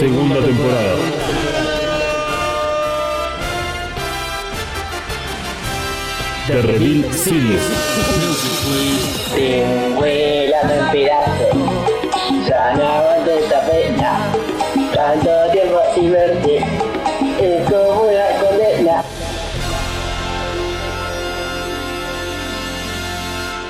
Segunda temporada. The Reveal Series. En. Ya no aguanto esta pena. Tanto tiempo sin verte. Es como una condena.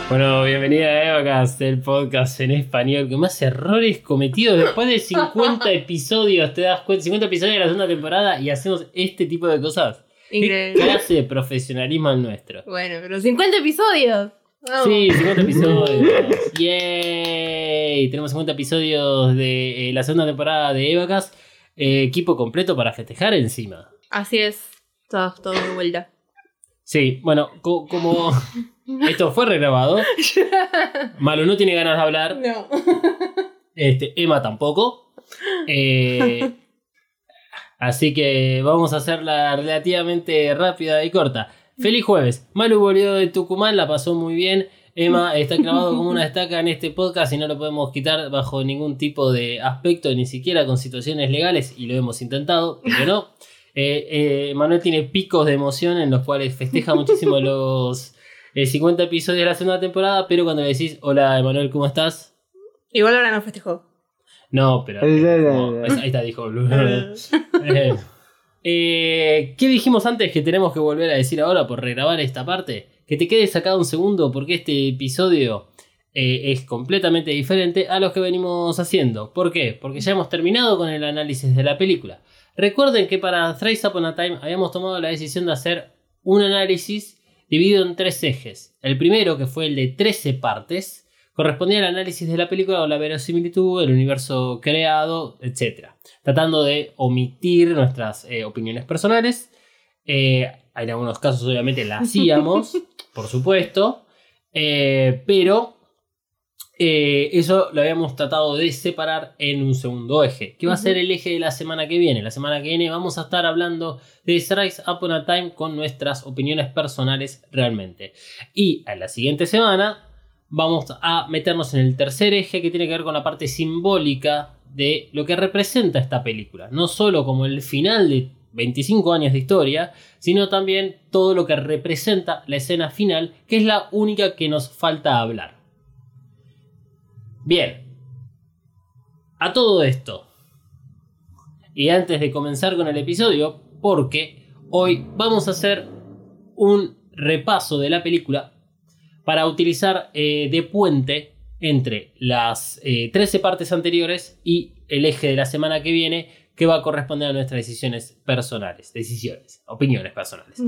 Bueno, bienvenida a Evacast, el podcast en español que más errores cometidos después de 50 episodios. ¿Te das cuenta? 50 episodios de la segunda temporada y hacemos este tipo de cosas. ¿Qué Increíble. clase de profesionalismo el nuestro? Bueno, pero 50 episodios. Vamos. Sí, 50 episodios. ¡Yay! Tenemos 50 episodios de eh, la segunda temporada de Evacast. Eh, equipo completo para festejar encima. Así es. Todo, todo de vuelta. Sí, bueno, co- como esto fue regrabado, Malo no tiene ganas de hablar. No. Este, Emma tampoco. Eh, así que vamos a hacerla relativamente rápida y corta. Feliz jueves. Malu volvió de Tucumán, la pasó muy bien. Emma está clavado como una estaca en este podcast y no lo podemos quitar bajo ningún tipo de aspecto, ni siquiera con situaciones legales, y lo hemos intentado, pero no. Eh, eh, Manuel tiene picos de emoción en los cuales festeja muchísimo los eh, 50 episodios de la segunda temporada, pero cuando le decís, hola Emanuel, ¿cómo estás? Igual ahora no festejó. No, pero. como- ahí está, dijo. Eh, eh, ¿Qué dijimos antes que tenemos que volver a decir ahora por regrabar esta parte? Que te quede sacado un segundo porque este episodio eh, es completamente diferente a los que venimos haciendo. ¿Por qué? Porque ya hemos terminado con el análisis de la película. Recuerden que para Thrice Upon a Time habíamos tomado la decisión de hacer un análisis dividido en tres ejes. El primero, que fue el de 13 partes, correspondía al análisis de la película o la verosimilitud, el universo creado, etc. Tratando de omitir nuestras eh, opiniones personales. Eh, en algunos casos, obviamente, la hacíamos, por supuesto. eh, pero eh, eso lo habíamos tratado de separar en un segundo eje, que va a ser el eje de la semana que viene. La semana que viene vamos a estar hablando de Rise Upon a Time con nuestras opiniones personales realmente. Y en la siguiente semana vamos a meternos en el tercer eje que tiene que ver con la parte simbólica de lo que representa esta película. No solo como el final de 25 años de historia, sino también todo lo que representa la escena final, que es la única que nos falta hablar. Bien. A todo esto. Y antes de comenzar con el episodio, porque hoy vamos a hacer un repaso de la película para utilizar eh, de puente entre las eh, 13 partes anteriores y el eje de la semana que viene que va a corresponder a nuestras decisiones personales, decisiones, opiniones personales.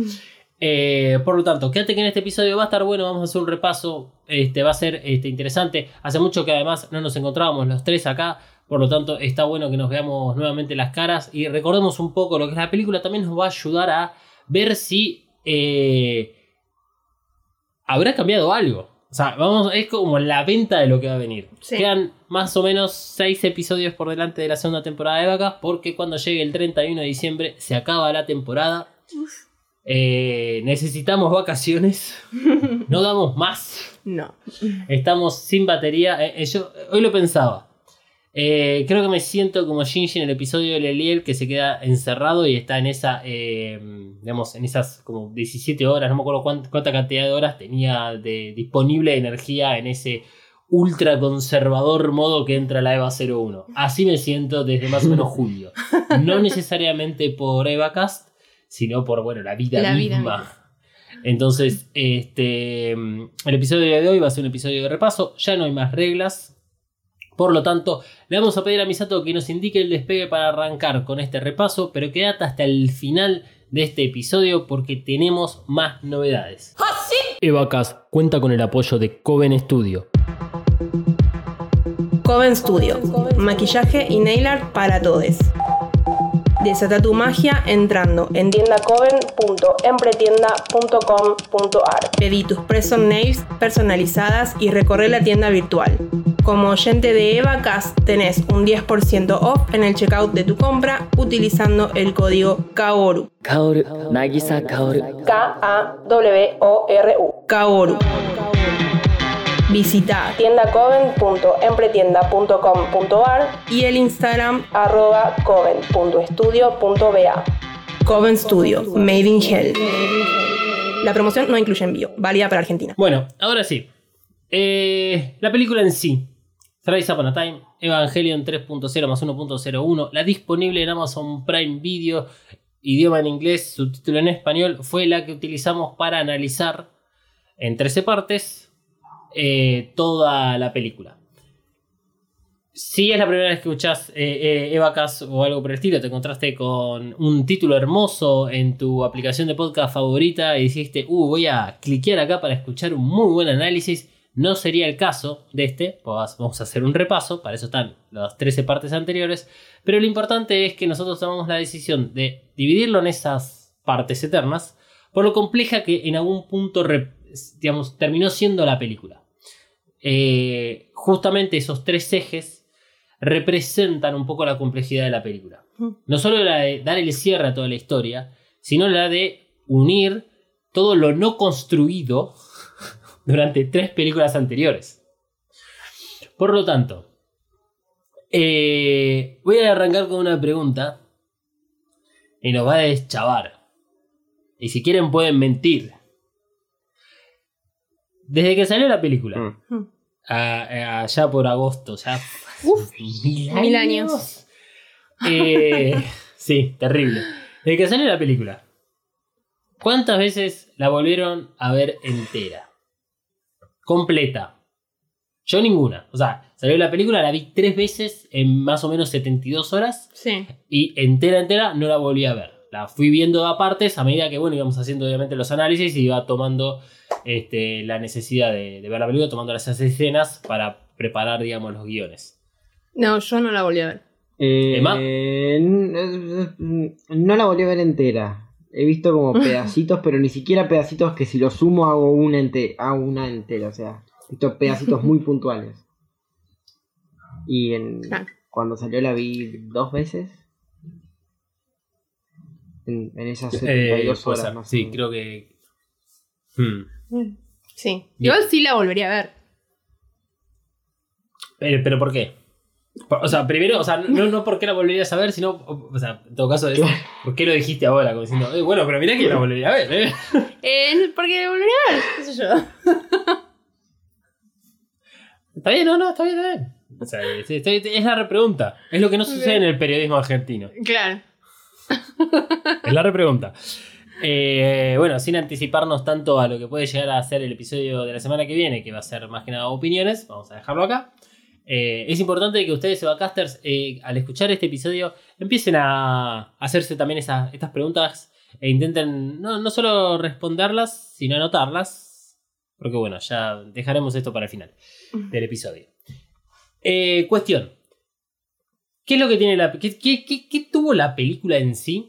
Eh, por lo tanto, quédate que en este episodio va a estar bueno, vamos a hacer un repaso, este, va a ser este, interesante. Hace mucho que además no nos encontrábamos los tres acá, por lo tanto está bueno que nos veamos nuevamente las caras y recordemos un poco lo que es la película, también nos va a ayudar a ver si eh, habrá cambiado algo. O sea, vamos, es como la venta de lo que va a venir. Sí. Quedan más o menos 6 episodios por delante de la segunda temporada de Vacas, porque cuando llegue el 31 de diciembre se acaba la temporada. Eh, necesitamos vacaciones. No damos más. No. Estamos sin batería. Eh, eh, yo hoy lo pensaba. Eh, creo que me siento como Shinji en el episodio de Leliel que se queda encerrado y está en esa, eh, digamos, en esas como 17 horas, no me acuerdo cuánta, cuánta cantidad de horas tenía de disponible de energía en ese ultra conservador modo que entra la EVA 01. Así me siento desde más o menos julio. No necesariamente por EvaCast, sino por, bueno, la vida La misma. Entonces, este, el episodio de hoy va a ser un episodio de repaso. Ya no hay más reglas. Por lo tanto, le vamos a pedir a Misato que nos indique el despegue para arrancar con este repaso, pero quédate hasta el final de este episodio porque tenemos más novedades. Evacas cuenta con el apoyo de Coven Studio. Coven Studio. Maquillaje y nail art para todos. Desata tu magia entrando en tiendacoven.empretienda.com.ar. Pedí tus present nails personalizadas y recorre la tienda virtual. Como oyente de EvaCast tenés un 10% off en el checkout de tu compra utilizando el código KAORU. KAORU, Nagisa KAORU. K-A-W-O-R-U. KAORU. Visita tiendacoven.empretienda.com.ar y el Instagram arroba coven.studio.ba. Coven Studio, Made in Hell. La promoción no incluye envío, válida para Argentina. Bueno, ahora sí. Eh, la película en sí. Thrice Upon a Time, Evangelion 3.0 más 1.01, la disponible en Amazon Prime Video, idioma en inglés, subtítulo en español, fue la que utilizamos para analizar en 13 partes eh, toda la película. Si es la primera vez que escuchás eh, eh, o algo por el estilo, te encontraste con un título hermoso en tu aplicación de podcast favorita y dijiste, uh, voy a cliquear acá para escuchar un muy buen análisis. No sería el caso de este, pues vamos a hacer un repaso, para eso están las 13 partes anteriores, pero lo importante es que nosotros tomamos la decisión de dividirlo en esas partes eternas, por lo compleja que en algún punto digamos, terminó siendo la película. Eh, justamente esos tres ejes representan un poco la complejidad de la película. No solo la de dar el cierre a toda la historia, sino la de unir todo lo no construido durante tres películas anteriores. Por lo tanto, eh, voy a arrancar con una pregunta y nos va a deschavar. Y si quieren pueden mentir. Desde que salió la película, Mm. a- a- allá por agosto, ya mil mil años. Eh, sí, terrible. Desde que salió la película, ¿cuántas veces la volvieron a ver entera? Completa. Yo ninguna. O sea, salió la película, la vi tres veces en más o menos 72 horas Sí. y entera, entera no la volví a ver. La fui viendo a partes a medida que, bueno, íbamos haciendo obviamente los análisis y iba tomando este, la necesidad de, de ver la película, tomando las escenas para preparar, digamos, los guiones. No, yo no la volví a ver. Eh, ¿Emma? n- no la volví a ver entera. He visto como pedacitos, pero ni siquiera pedacitos que si los sumo hago una, ente hago una entera. O sea, he visto pedacitos muy puntuales. Y en, Claro. cuando salió la vi dos veces. En, en esas Eh, 72 puede horas. más o sí, creo que... Hmm. Sí. Bien. Igual sí la volvería a ver. Pero, pero ¿por qué? O sea, primero, o sea, no, no por qué la volverías a ver, sino, o sea, en todo caso, es, ¿por qué lo dijiste ahora? Como diciendo, "Eh, bueno, pero mirá que la volvería a ver, ¿eh? Eh, porque la volvería a ver, qué sé yo. Está bien, no, no, está bien, está bien. O sea, es, es- es la repregunta. Es lo que no sucede en el periodismo argentino. Claro. Es la repregunta. Eh, bueno, sin anticiparnos tanto a lo que puede llegar a ser el episodio de la semana que viene, que va a ser más que nada opiniones, vamos a dejarlo acá. Eh, es importante que ustedes, Evacasters, eh, al escuchar este episodio, empiecen a hacerse también estas preguntas e intenten no, no solo responderlas, sino anotarlas. Porque bueno, ya dejaremos esto para el final del episodio. Eh, cuestión. ¿Qué es lo que tiene la... ¿Qué, qué- qué- tuvo la película en sí?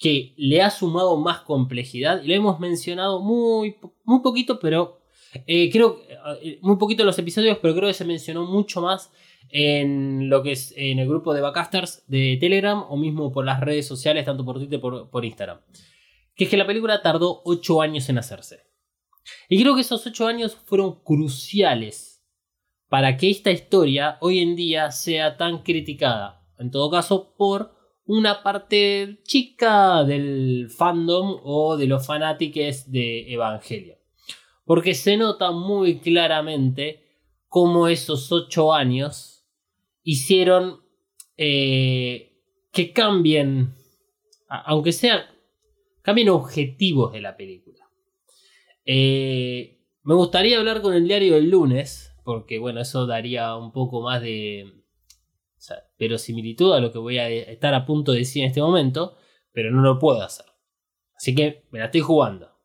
que le ha sumado más complejidad. Y lo hemos mencionado muy, muy poquito, pero eh, creo eh, muy poquito en los episodios, pero creo que se mencionó mucho más en lo que es en el grupo de Backcasters de Telegram o mismo por las redes sociales, tanto por Twitter por, por Instagram. Que es que la película tardó 8 años en hacerse. Y creo que esos 8 años fueron cruciales para que esta historia hoy en día sea tan criticada. En todo caso, por una parte chica del fandom o de los fanáticos de Evangelio. Porque se nota muy claramente cómo esos ocho años hicieron eh, que cambien, aunque sea, cambien objetivos de la película. Eh, me gustaría hablar con el diario del lunes, porque bueno, eso daría un poco más de verosimilitud a lo que voy a estar a punto de decir en este momento, pero no lo puedo hacer. Así que me la estoy jugando.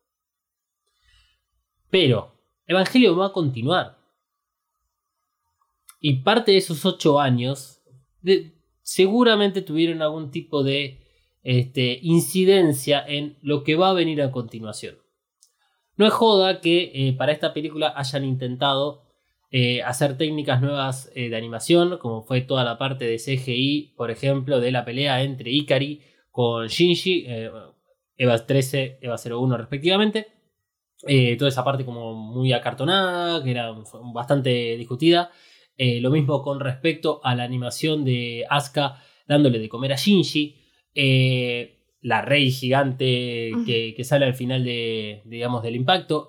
Pero Evangelio va a continuar. Y parte de esos ocho años seguramente tuvieron algún tipo de este, incidencia en lo que va a venir a continuación. No es joda que eh, para esta película hayan intentado eh, hacer técnicas nuevas eh, de animación, como fue toda la parte de CGI, por ejemplo, de la pelea entre Ikari con Shinji, Eva 13, Eva 01 respectivamente. Toda esa parte como muy acartonada, que era bastante discutida. lo mismo con respecto a la animación de Asuka dándole de comer a Shinji. la rey gigante que, que, sale al final de, digamos, del impacto.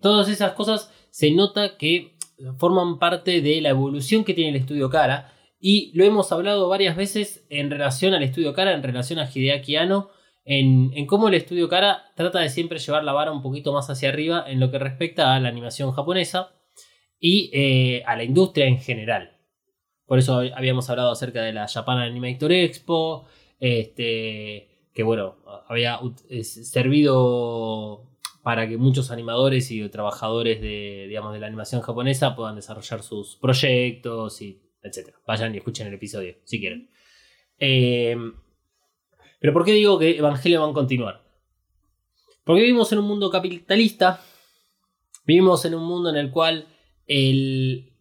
todas esas cosas se nota que forman parte de la evolución que tiene el estudio Cara. Y lo hemos hablado varias veces en relación al estudio Cara, en relación a Hideaki Anno, en, cómo el estudio Cara trata de siempre llevar la vara un poquito más hacia arriba en lo que respecta a la animación japonesa y eh, a la industria en general. Por eso habíamos hablado acerca de la Japan Animator Expo, este, que bueno, había servido para que muchos animadores y trabajadores de, digamos, de la animación japonesa puedan desarrollar sus proyectos y etc. Vayan y escuchen el episodio si quieren. Em, pero ¿por qué digo que Evangelio va a continuar? Porque vivimos en un mundo capitalista, vivimos en un mundo en el cual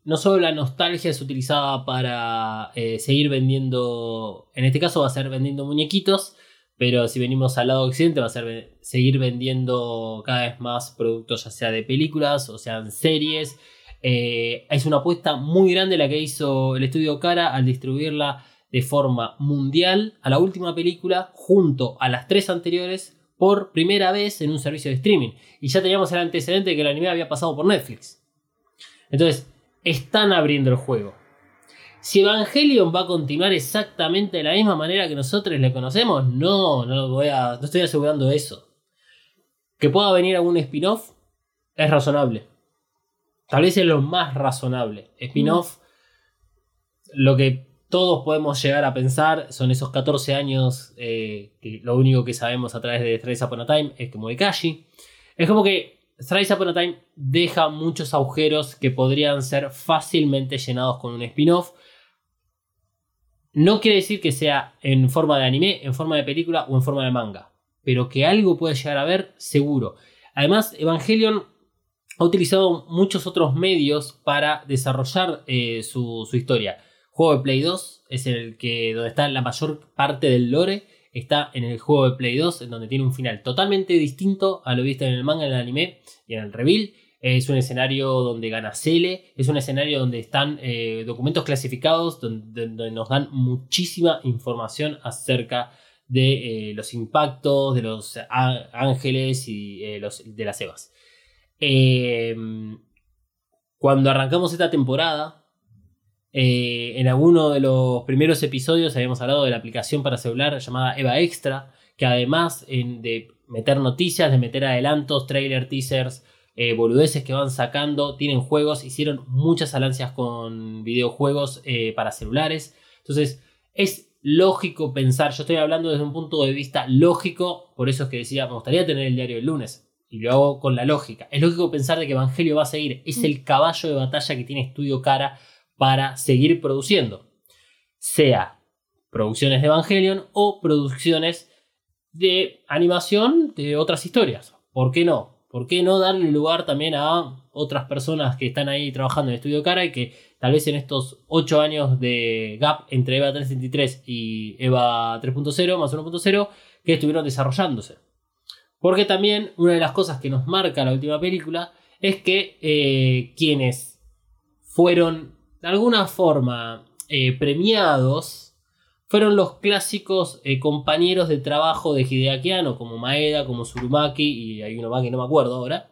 no solo la nostalgia es utilizada para eh, seguir vendiendo, en este caso va a ser vendiendo muñequitos, pero si venimos al lado occidente va a ser seguir vendiendo cada vez más productos, ya sea de películas o sean series. Eh, es una apuesta muy grande la que hizo el estudio Cara al distribuirla de forma mundial a la última película junto a las tres anteriores por primera vez en un servicio de streaming. Y ya teníamos el antecedente de que el anime había pasado por Netflix. Entonces, están abriendo el juego. Si Evangelion va a continuar exactamente de la misma manera que nosotros le conocemos, no, no, voy a, no estoy asegurando eso. Que pueda venir algún spin-off es razonable. Tal vez es lo más razonable. Spin-off, lo que todos podemos llegar a pensar son esos 14 años eh, que lo único que sabemos a través de Thrice Upon a Time es como de Kashi. Es como que Thrice Upon a Time deja muchos agujeros que podrían ser fácilmente llenados con un spin-off no quiere decir que sea en forma de anime, en forma de película o en forma de manga, pero que algo puede llegar a ver seguro. Además, Evangelion ha utilizado muchos otros medios para desarrollar eh, su, historia. Juego de Play 2 es el que donde está la mayor parte del lore. Está en el juego de Play 2, en donde tiene un final totalmente distinto a lo visto en el manga, en el anime y en el reveal. Es un escenario donde gana Cele, es un escenario donde están eh, documentos clasificados, donde, nos dan muchísima información acerca de eh, los impactos, de los ángeles y eh, de las Evas. Em, cuando arrancamos esta temporada, en alguno de los primeros episodios habíamos hablado de la aplicación para celular llamada Eva Extra, que además de meter noticias, de meter adelantos, trailer, teasers, eh, boludeces que van sacando, tienen juegos, hicieron muchas alianzas con videojuegos eh, para celulares. Entonces, es lógico pensar, yo estoy hablando desde un punto de vista lógico, por eso es que decía, me gustaría tener el diario el lunes, y lo hago con la lógica. Es lógico pensar de que Evangelio va a seguir, es el caballo de batalla que tiene Estudio Cara para seguir produciendo, sea producciones de Evangelion o producciones de animación de otras historias. ¿Por qué no? ¿Por qué no darle lugar también a otras personas que están ahí trabajando en Estudio Cara y que tal vez en estos 8 años de gap entre EVA 3.23 y EVA 3.0 más 1.0 que estuvieron desarrollándose? Porque también una de las cosas que nos marca la última película es que eh, quienes fueron de alguna forma eh, premiados fueron los clásicos eh, compañeros de trabajo de Hideaki como Maeda, como Surumaki, y hay uno más que no me acuerdo ahora,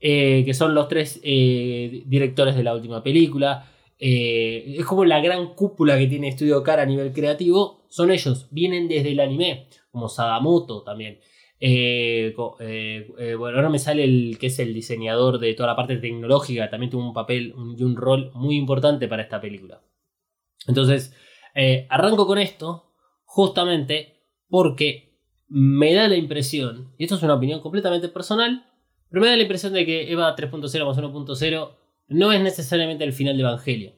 eh, que son los tres directores de la última película. es como la gran cúpula que tiene Estudio Cara a nivel creativo. Son ellos, vienen desde el anime, como Sadamoto también. Bueno, ahora me sale el que es el diseñador de toda la parte tecnológica, también tuvo un papel y un rol muy importante para esta película. Entonces, eh, arranco con esto justamente porque me da la impresión, y esto es una opinión completamente personal, pero me da la impresión de que EVA 3.0 más 1.0 no es necesariamente el final de Evangelio.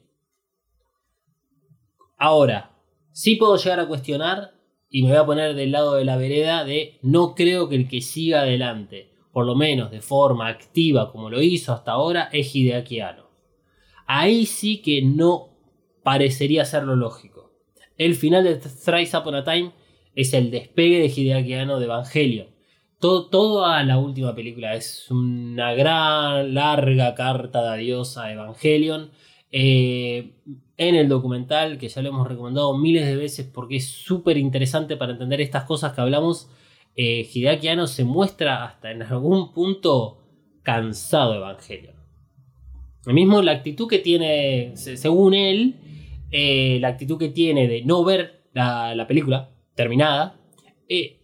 Ahora, Sí puedo llegar a cuestionar y me voy a poner del lado de la vereda de no creo que el que siga adelante, por lo menos de forma activa como lo hizo hasta ahora, es Hideaki. Ahí sí que no parecería ser lo lógico. El final de Thrice Upon a Time es el despegue de Hideaki de Evangelion. Todo, toda la última película es una gran, larga carta de adiós a Evangelion. Eh, en el documental, que ya lo hemos recomendado miles de veces porque es súper interesante para entender estas cosas que hablamos, eh, se muestra hasta en algún punto cansado de Evangelion. Lo mismo la actitud que tiene, se- según él, eh, la actitud que tiene de no ver la, la película terminada, eh,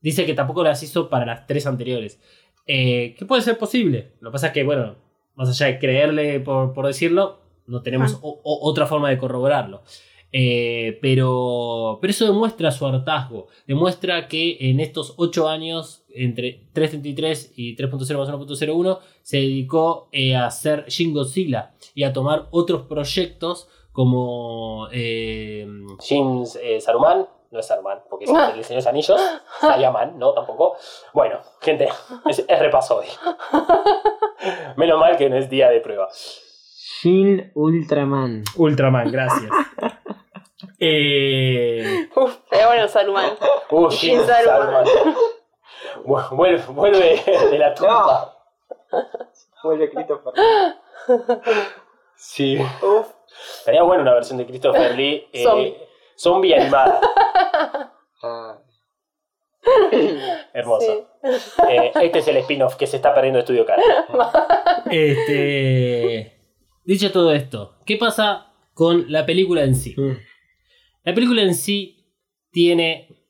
dice que tampoco las hizo para las tres anteriores. Eh, que puede ser posible. Lo que pasa es que, bueno, más allá de creerle por, por decirlo, no tenemos Ah. o- o- otra forma de corroborarlo. Eh, pero, pero eso demuestra su hartazgo. Demuestra que en estos 8 años, entre 3.33 y 3.0 más 1.01, se dedicó eh, a hacer Shin Godzilla y a tomar otros proyectos como eh, Shin eh, Saruman. No es Saruman, porque es el diseño de los anillos. Sayaman, no, tampoco. Bueno, gente, es, es repaso hoy. Menos mal que no es día de prueba. Shin Ultraman. Ultraman, gracias. Eh, Uf, pero bueno, Saruman. uh, Shin Shin Saruman. Vuelve, vuelve de la tumba. Vuelve Christopher. Sí. Estaría bueno una versión de Christopher Lee. eh, Zombie. zombie animada. Ah, Hermoso. Eh, este es el spin-off que se está perdiendo Estudio Cara. Este. Dicho todo esto, ¿qué pasa con la película en sí? mm. La película en sí tiene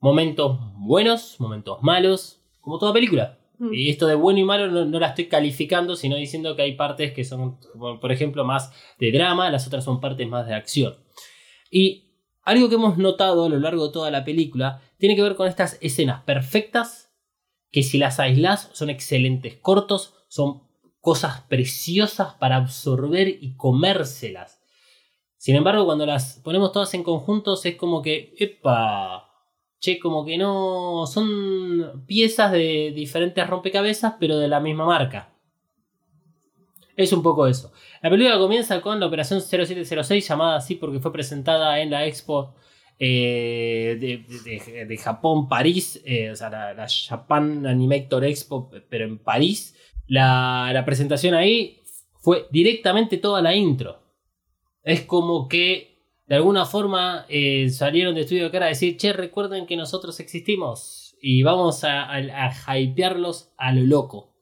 momentos buenos, momentos malos, como toda película. Mm. Y esto de bueno y malo no, no la estoy calificando, sino diciendo que hay partes que son, por ejemplo, más de drama, las otras son partes más de acción. Y algo que hemos notado a lo largo de toda la película tiene que ver con estas escenas perfectas que si las aislás son excelentes, cortos, son cosas preciosas para absorber y comérselas. Sin embargo, cuando las ponemos todas en conjuntos es como que, epa, che, como que no son piezas de diferentes rompecabezas, pero de la misma marca. Es un poco eso. La película comienza con la operación 0706, llamada así porque fue presentada en la Expo eh, de, Japón, París, eh, o sea, la, la Japan Animator Expo, pero en París. La, la presentación ahí fue directamente toda la intro. Es como que de alguna forma eh, salieron de estudio de cara a decir, che, recuerden que nosotros existimos y vamos a, a, a hypearlos a lo loco.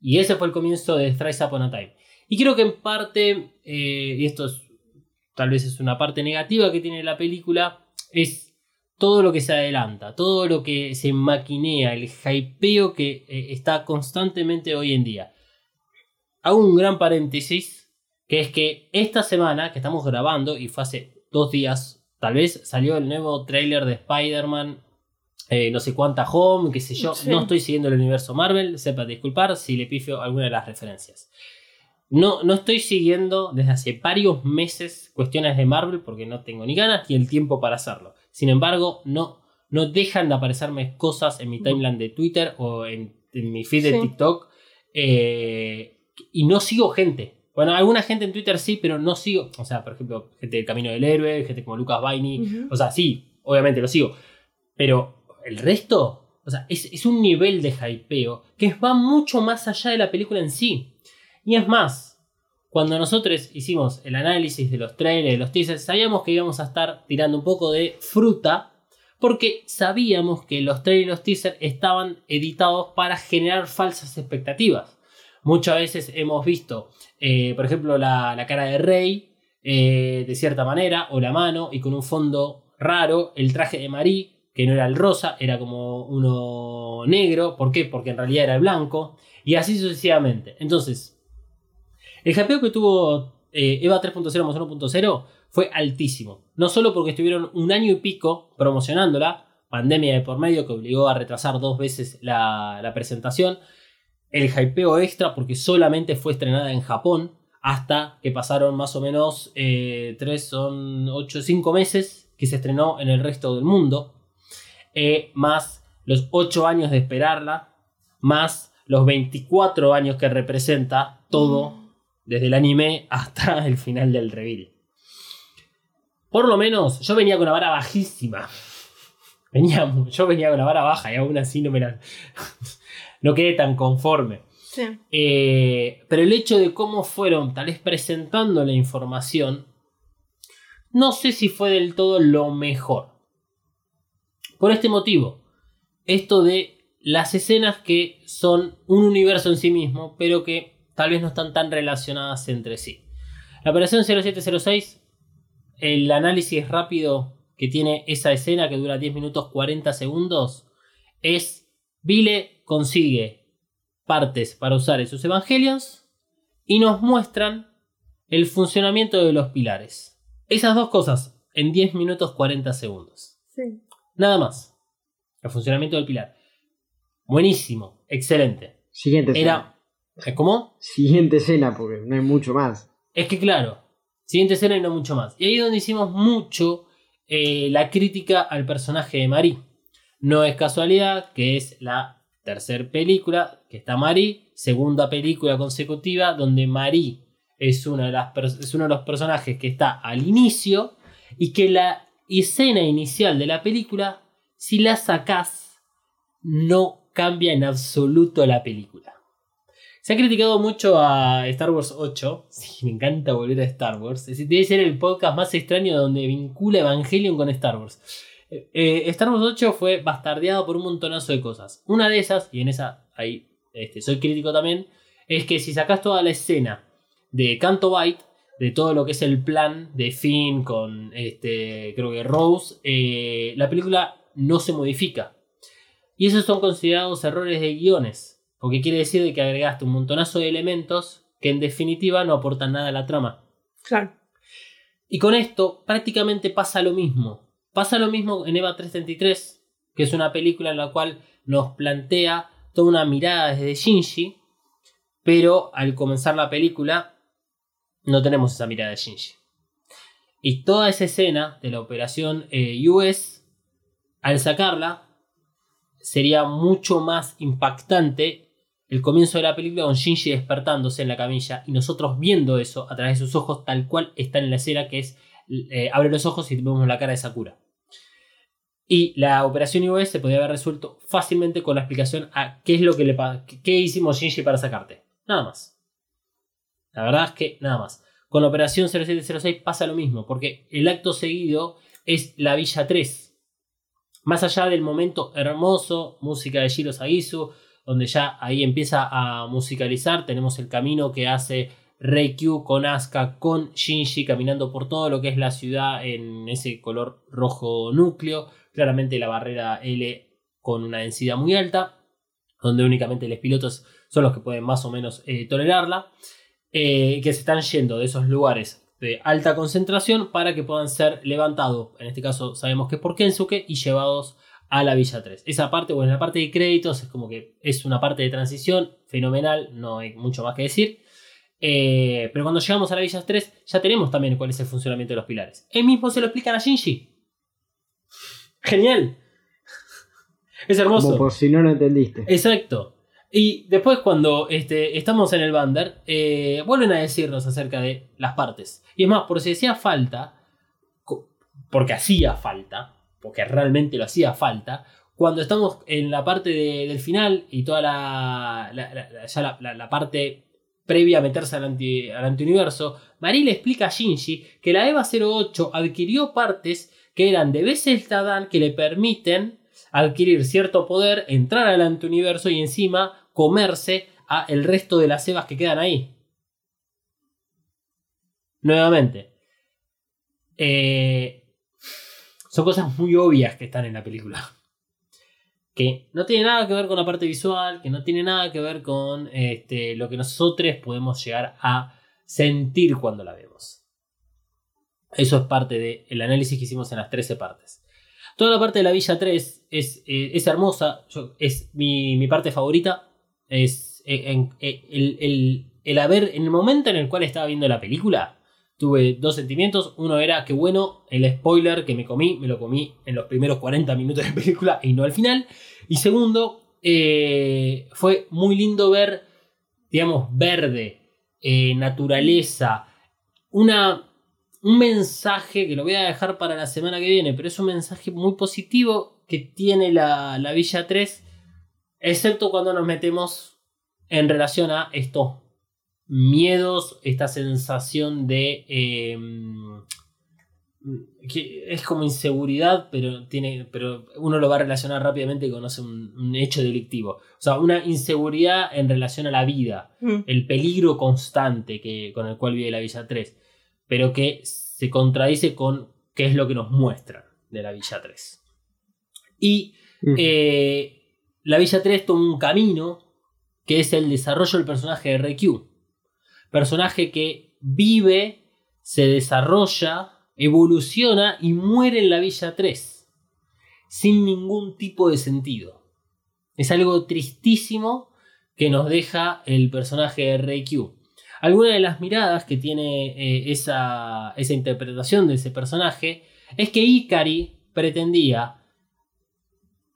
Y ese fue el comienzo de Thrice Upon a Time. Y creo que en parte, eh, y esto es, tal vez es una parte negativa que tiene la película, es todo lo que se adelanta, todo lo que se maquinea, el hypeo que eh, está constantemente hoy en día. Hago un gran paréntesis, que es que esta semana que estamos grabando, y fue hace dos días, tal vez salió el nuevo tráiler de Spider-Man, eh, no sé cuánta home, qué sé yo, Sí. no estoy siguiendo el universo Marvel, sepa disculpar si le pifio alguna de las referencias. No, no estoy siguiendo desde hace varios meses cuestiones de Marvel porque no tengo ni ganas ni el tiempo para hacerlo. Sin embargo, no, no dejan de aparecerme cosas en mi timeline de Twitter o en, en mi feed de. TikTok eh, y no sigo gente. Bueno, alguna gente en Twitter sí, pero no sigo. O sea, por ejemplo, gente del Camino del Héroe, gente como Lucas Baini. O sea, sí, obviamente lo sigo. Pero el resto, o sea, es, es un nivel de hypeo que va mucho más allá de la película en sí. Y es más, cuando nosotros hicimos el análisis de los trailers, de los teasers, sabíamos que íbamos a estar tirando un poco de fruta. Porque sabíamos que los trailers y los teasers estaban editados para generar falsas expectativas. Muchas veces hemos visto, eh, por ejemplo, la, cara de Rey eh, de cierta manera, o la mano, y con un fondo raro, el traje de Marie, que no era el rosa, era como uno negro. ¿Por qué? Porque en realidad era el blanco. Y así sucesivamente. Entonces, el hypeo que tuvo eh, EVA 3.0 más 1.0 fue altísimo. No solo porque estuvieron un año y pico promocionándola, pandemia de por medio que obligó a retrasar dos veces la, presentación, el hypeo extra porque solamente fue estrenada en Japón hasta que pasaron más o menos 3 son 8 5 meses que se estrenó en el resto del mundo, eh, más los 8 años de esperarla, más los 24 años que representa todo, desde el anime hasta el final del reveal. Por lo menos, yo venía con la vara bajísima. Venía, yo venía con la vara baja y aún así no me la. no quedé tan conforme. Sí. Eh, pero el hecho de cómo fueron tal vez presentando la información, no sé si fue del todo lo mejor. Por este motivo, esto de las escenas que son un universo en sí mismo, pero que tal vez no están tan relacionadas entre sí. La operación 0706, el análisis rápido que tiene esa escena que dura 10 minutos 40 segundos, es Vile consigue partes para usar en sus evangelios y nos muestran el funcionamiento de los pilares. Esas dos cosas en 10 minutos 40 segundos. Sí. Nada más. El funcionamiento del pilar. Buenísimo, excelente. Siguiente escena. Era. ¿Cómo? Siguiente escena, porque no hay mucho más. Es que claro, siguiente escena y no mucho más. Y ahí es donde hicimos mucho eh, la crítica al personaje de Marie. No es casualidad que es la tercera película que está Marie, segunda película consecutiva donde Marie es, una de las es uno de los personajes que está al inicio y que la escena inicial de la película, si la sacás, no cambia en absoluto la película. Se ha criticado mucho a Star Wars 8. Sí, me encanta volver a Star Wars. Es debe ser el podcast más extraño donde vincula Evangelion con Star Wars. Eh, eh, Star Wars 8 fue bastardeado por un montonazo de cosas. Una de esas, y en esa ahí este, soy crítico también, es que si sacas toda la escena de Canto Bight, de todo lo que es el plan de Finn con este, creo que Rose, eh, la película no se modifica. Y esos son considerados errores de guiones. Porque quiere decir de que agregaste un montonazo de elementos que en definitiva no aportan nada a la trama. Claro. Y con esto prácticamente pasa lo mismo. Pasa lo mismo en Eva 333, que es una película en la cual nos plantea toda una mirada desde Shinji, pero al comenzar la película no tenemos esa mirada de Shinji. Y toda esa escena de la operación eh, US, al sacarla, sería mucho más impactante el comienzo de la película con Shinji despertándose en la camilla y nosotros viendo eso a través de sus ojos tal cual está en la escena que es eh, abre los ojos y vemos la cara de Sakura. Y la operación US se podría haber resuelto fácilmente con la explicación a qué es lo que le qué hicimos Shinji para sacarte. Nada más. La verdad es que nada más. Con la operación 0706 pasa lo mismo, porque el acto seguido es la Villa 3. Más allá del momento hermoso, música de Shiro Sagisu, donde ya ahí empieza a musicalizar, tenemos el camino que hace Reikyu con Asuka, con Shinji caminando por todo lo que es la ciudad en ese color rojo núcleo, claramente la barrera L con una densidad muy alta, donde únicamente los pilotos son los que pueden más o menos eh, tolerarla, eh, que se están yendo de esos lugares de alta concentración para que puedan ser levantados, en este caso sabemos que es por Kensuke, y llevados a la Villa 3. Esa parte, bueno, la parte de créditos es como que es una parte de transición fenomenal, no hay mucho más que decir. Eh, pero cuando llegamos a la Villa 3 ya tenemos también cuál es el funcionamiento de los pilares. Él mismo se lo explican a Shinji. Genial. Es hermoso. Como por si no lo entendiste. Exacto. Y después cuando este, estamos en el Bander, eh, vuelven a decirnos acerca de las partes. Y es más, por si hacía falta, porque hacía falta, porque realmente lo hacía falta, cuando estamos en la parte de- del final y toda la, ya la, parte previa a meterse al, anti, al antiuniverso, Marie le explica a Shinji que la EVA 08 adquirió partes que eran de veces Tadan que le permiten adquirir cierto poder, entrar al antiuniverso y encima comerse a el resto de las Evas que quedan ahí. Nuevamente. eh, son cosas muy obvias que están en la película. Que no tiene nada que ver con la parte visual, que no tiene nada que ver con este, lo que nosotros podemos llegar a sentir cuando la vemos. Eso es parte del análisis que hicimos en las 13 partes. Toda la parte de la Villa 3 es, eh, es hermosa, es mi, mi parte favorita. Es eh, eh, el, el- el haber, en el momento en el cual estaba viendo la película, tuve dos sentimientos. Uno era que bueno, el spoiler que me comí, me lo comí en los primeros 40 minutos de película y no al final. Y segundo, eh, fue muy lindo ver, digamos, verde, eh, naturaleza, una, un mensaje que lo voy a dejar para la semana que viene, pero es un mensaje muy positivo que tiene la, la Villa 3, excepto cuando nos metemos en relación a estos miedos, esta sensación de... eh, que es como inseguridad, pero tiene. Pero uno lo va a relacionar rápidamente con no sé, un, un hecho delictivo. O sea, una inseguridad en relación a la vida. Mm. El peligro constante que, con el cual vive la Villa 3. Pero que se contradice con qué es lo que nos muestra de la Villa 3. Y Mm. eh, la Villa 3 toma un camino que es el desarrollo del personaje de RQ. Personaje que vive, se desarrolla, evoluciona y muere en la Villa 3. Sin ningún tipo de sentido. Es algo tristísimo que nos deja el personaje de RQ. Alguna de las miradas que tiene eh, esa, esa interpretación de ese personaje es que Ikari pretendía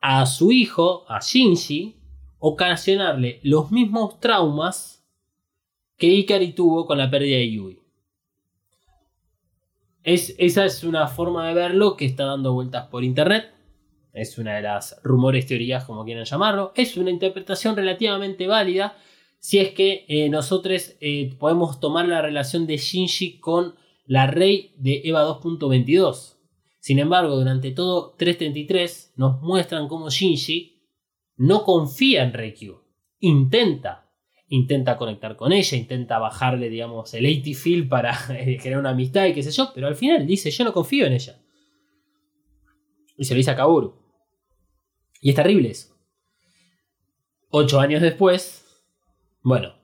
a su hijo, a Shinji, ocasionarle los mismos traumas que Ikari tuvo con la pérdida de Yui. Es, esa es una forma de verlo que está dando vueltas por internet. Es una de las rumores, teorías, como quieran llamarlo. Es una interpretación relativamente válida si es que eh, nosotros eh, podemos tomar la relación de Shinji con la Rey de EVA 2.22. Sin embargo, durante todo 333 nos muestran cómo Shinji no confía en Reikyu. Intenta. Intenta conectar con ella, intenta bajarle, digamos, el 80 feel para eh, crear una amistad y qué sé yo, pero al final dice, yo no confío en ella. Y se lo dice a Kaoru. Y es terrible eso. Ocho años después, bueno,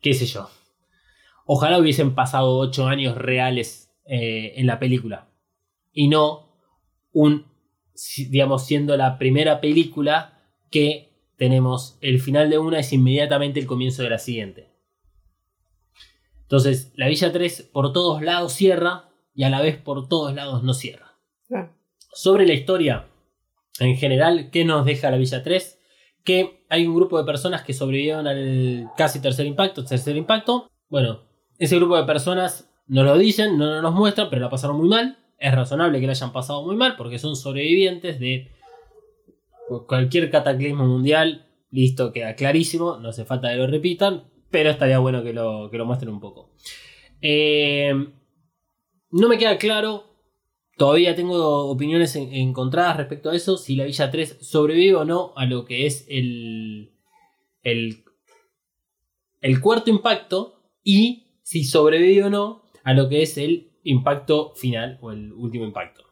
qué sé yo. Ojalá hubiesen pasado ocho años reales eh, en la película. Y no un, digamos, siendo la primera película que tenemos el final de una es inmediatamente el comienzo de la siguiente. Entonces, la Villa 3 por todos lados cierra y a la vez por todos lados no cierra. Sobre la historia, en general, ¿qué nos deja la Villa 3? Que hay un grupo de personas que sobrevivieron al casi tercer impacto, tercer impacto. Bueno, ese grupo de personas nos lo dicen, no nos muestran, pero la pasaron muy mal. Es razonable que la hayan pasado muy mal porque son sobrevivientes de cualquier cataclismo mundial. Listo, queda clarísimo, no hace falta que lo repitan, pero estaría bueno que lo, que lo muestren un poco. Eh, no me queda claro Todavía tengo opiniones en- encontradas respecto a eso, si la Villa 3 sobrevive o no a lo que es el, el, el cuarto impacto y si sobrevive o no a lo que es el impacto final o el último impacto.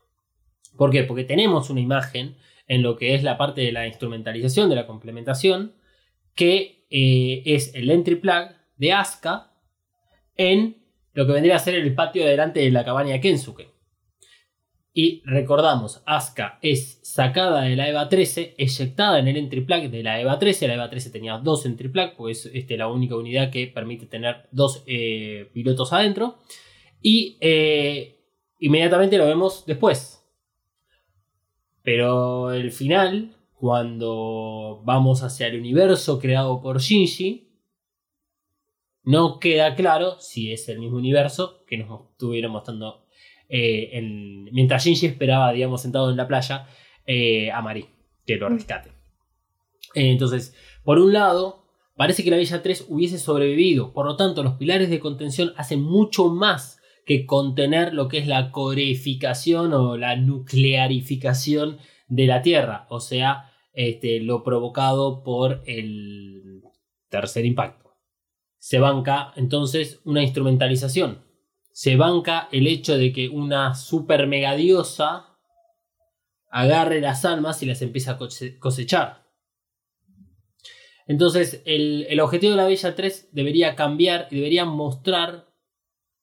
¿Por qué? Porque tenemos una imagen en lo que es la parte de la instrumentalización, de la complementación, que eh, es el entry plug de Asuka en lo que vendría a ser el patio de delante de la cabaña de Kensuke. Y recordamos, Asuka es sacada de la EVA 13, eyectada en el entry plug de la EVA 13. La EVA 13 tenía dos entry plug, pues es este, la única unidad que permite tener dos eh, pilotos adentro. Y eh, inmediatamente lo vemos después. Pero el final, cuando vamos hacia el universo creado por Shinji, no queda claro si es el mismo universo que nos estuvieron mostrando eh, en- mientras Shinji esperaba, digamos, sentado en la playa eh, a Mari, que lo rescate. Eh, entonces, por un lado, parece que la Villa 3 hubiese sobrevivido, por lo tanto, los pilares de contención hacen mucho más que contener lo que es la coreificación o la nuclearificación de la Tierra, o sea, este, lo provocado por el tercer impacto. Se banca entonces una instrumentalización. Se banca el hecho de que una super mega diosa agarre las almas y las empieza a cose- cosechar. Entonces, el, el objetivo de la Bella 3 debería cambiar y debería mostrar,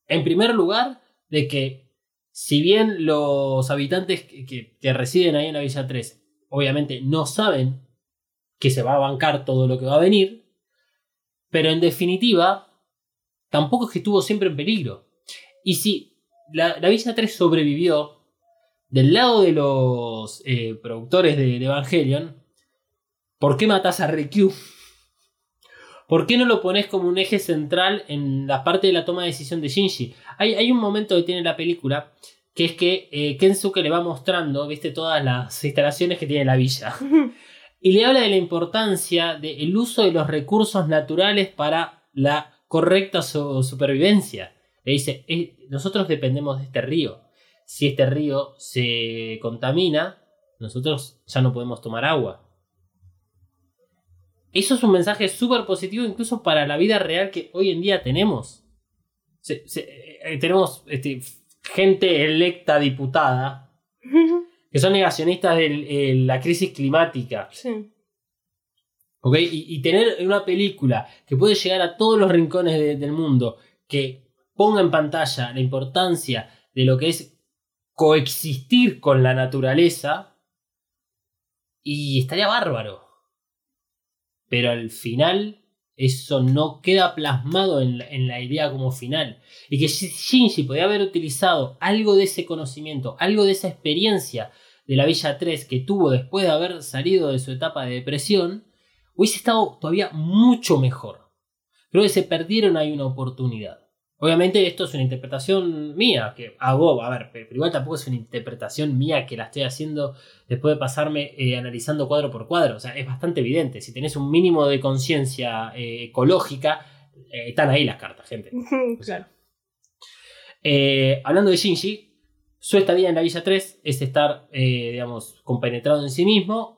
en primer lugar, de que si bien los habitantes que, que- residen ahí en la Villa 3 obviamente no saben que se va a bancar todo lo que va a venir, pero en definitiva, tampoco es que estuvo siempre en peligro. Y si la, la Villa 3 sobrevivió, del lado de los eh, productores de, Evangelion, ¿por qué matas a Rikyuu? ¿Por qué no lo pones como un eje central en la parte de la toma de decisión de Shinji? Hay, hay un momento que tiene la película que es que eh, Kensuke le va mostrando, viste, todas las instalaciones que tiene la villa. y le habla de la importancia del uso de los recursos naturales para la correcta su- supervivencia. Le dice, "Eh, nosotros dependemos de este río. Si este río se contamina, nosotros ya no podemos tomar agua. Eso es un mensaje súper positivo incluso para la vida real que hoy en día tenemos. Se- se- eh, tenemos este, gente electa diputada que son negacionistas de la crisis climática. Sí. ¿ok? Y, y tener una película que puede llegar a todos los rincones de- del mundo, que ponga en pantalla la importancia de lo que es coexistir con la naturaleza, y estaría bárbaro. Pero al final eso no queda plasmado en la, idea como final. Y que Shi- Shinji podía haber utilizado algo de ese conocimiento, algo de esa experiencia de la Villa 3 que tuvo después de haber salido de su etapa de depresión, hubiese estado todavía mucho mejor. Creo que se perdieron ahí una oportunidad. Obviamente esto es una interpretación mía, que hago, a ver, pero igual tampoco es una interpretación mía que la estoy haciendo después de pasarme eh, analizando cuadro por cuadro. O sea, es bastante evidente. Si tenés un mínimo de conciencia eh, ecológica, eh, están ahí las cartas, gente. claro. Hablando de Shinji, su estadía en la Villa 3 es estar, digamos, compenetrado en sí mismo.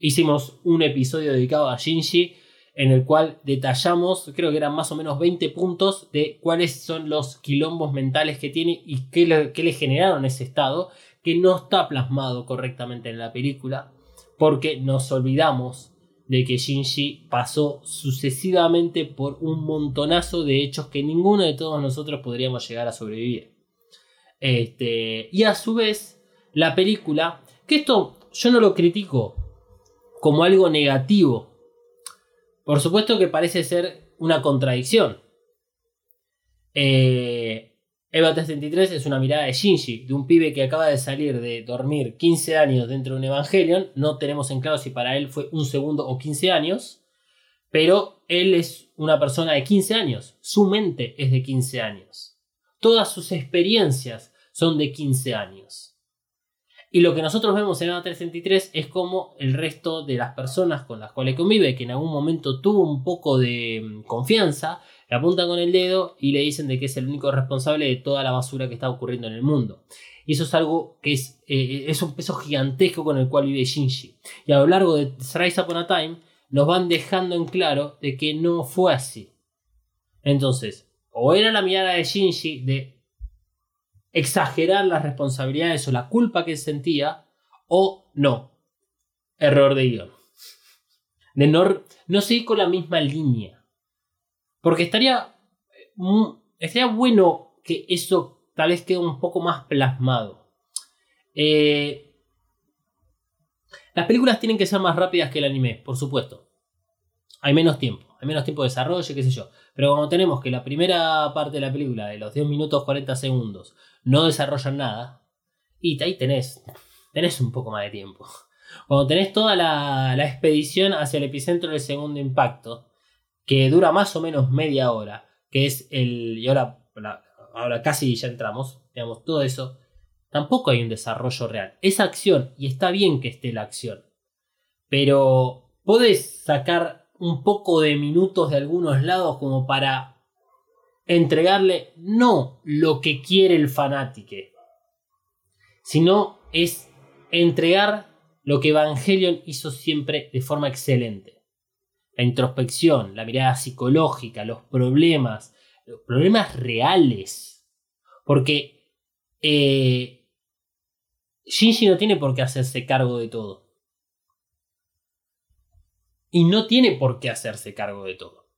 Hicimos un episodio dedicado a Shinji en el cual detallamos, creo que eran más o menos 20 puntos de cuáles son los quilombos mentales que tiene y qué le, qué le generaron ese estado, que no está plasmado correctamente en la película, porque nos olvidamos de que Shinji pasó sucesivamente por un montonazo de hechos que ninguno de todos nosotros podríamos llegar a sobrevivir. Este, y a su vez, la película, que esto yo no lo critico como algo negativo. Por supuesto que parece ser una contradicción. Eh, Eva 333 es una mirada de Shinji, de un pibe que acaba de salir de dormir 15 años dentro de un Evangelion. No tenemos en claro si para él fue un segundo o 15 años. Pero él es una persona de 15 años. Su mente es de 15 años. Todas sus experiencias son de 15 años. Y lo que nosotros vemos en Eva 333 es como el resto de las personas con las cuales convive, que en algún momento tuvo un poco de mm, confianza, le apuntan con el dedo y le dicen de que es el único responsable de toda la basura que está ocurriendo en el mundo. Y eso es algo que es, eh, es un peso gigantesco con el cual vive Shinji. Y a lo largo de Rise Upon a Time nos van dejando en claro de que no fue así. Entonces, o era la mirada de Shinji de exagerar las responsabilidades o la culpa que sentía, o no. Error de guion. De no, no seguir con la misma línea. Porque estaría, mm, estaría bueno que eso tal vez quede un poco más plasmado. Eh, las películas tienen que ser más rápidas que el anime, por supuesto. Hay menos tiempo, hay menos tiempo de desarrollo, qué sé yo. Pero cuando tenemos que la primera parte de la película, de los 10 minutos 40 segundos, no desarrollan nada, y ahí tenés, tenés un poco más de tiempo. Cuando tenés toda la, la expedición hacia el epicentro del segundo impacto, que dura más o menos media hora, que es el. Y ahora, ahora casi ya entramos, digamos, todo eso, tampoco hay un desarrollo real. Es acción, y está bien que esté la acción. Pero podés sacar un poco de minutos de algunos lados como para entregarle no lo que quiere el fanático, sino es entregar lo que Evangelion hizo siempre de forma excelente. La introspección, la mirada psicológica, los problemas, los problemas reales. Porque eh, Shinji no tiene por qué hacerse cargo de todo. Y no tiene por qué hacerse cargo de todo.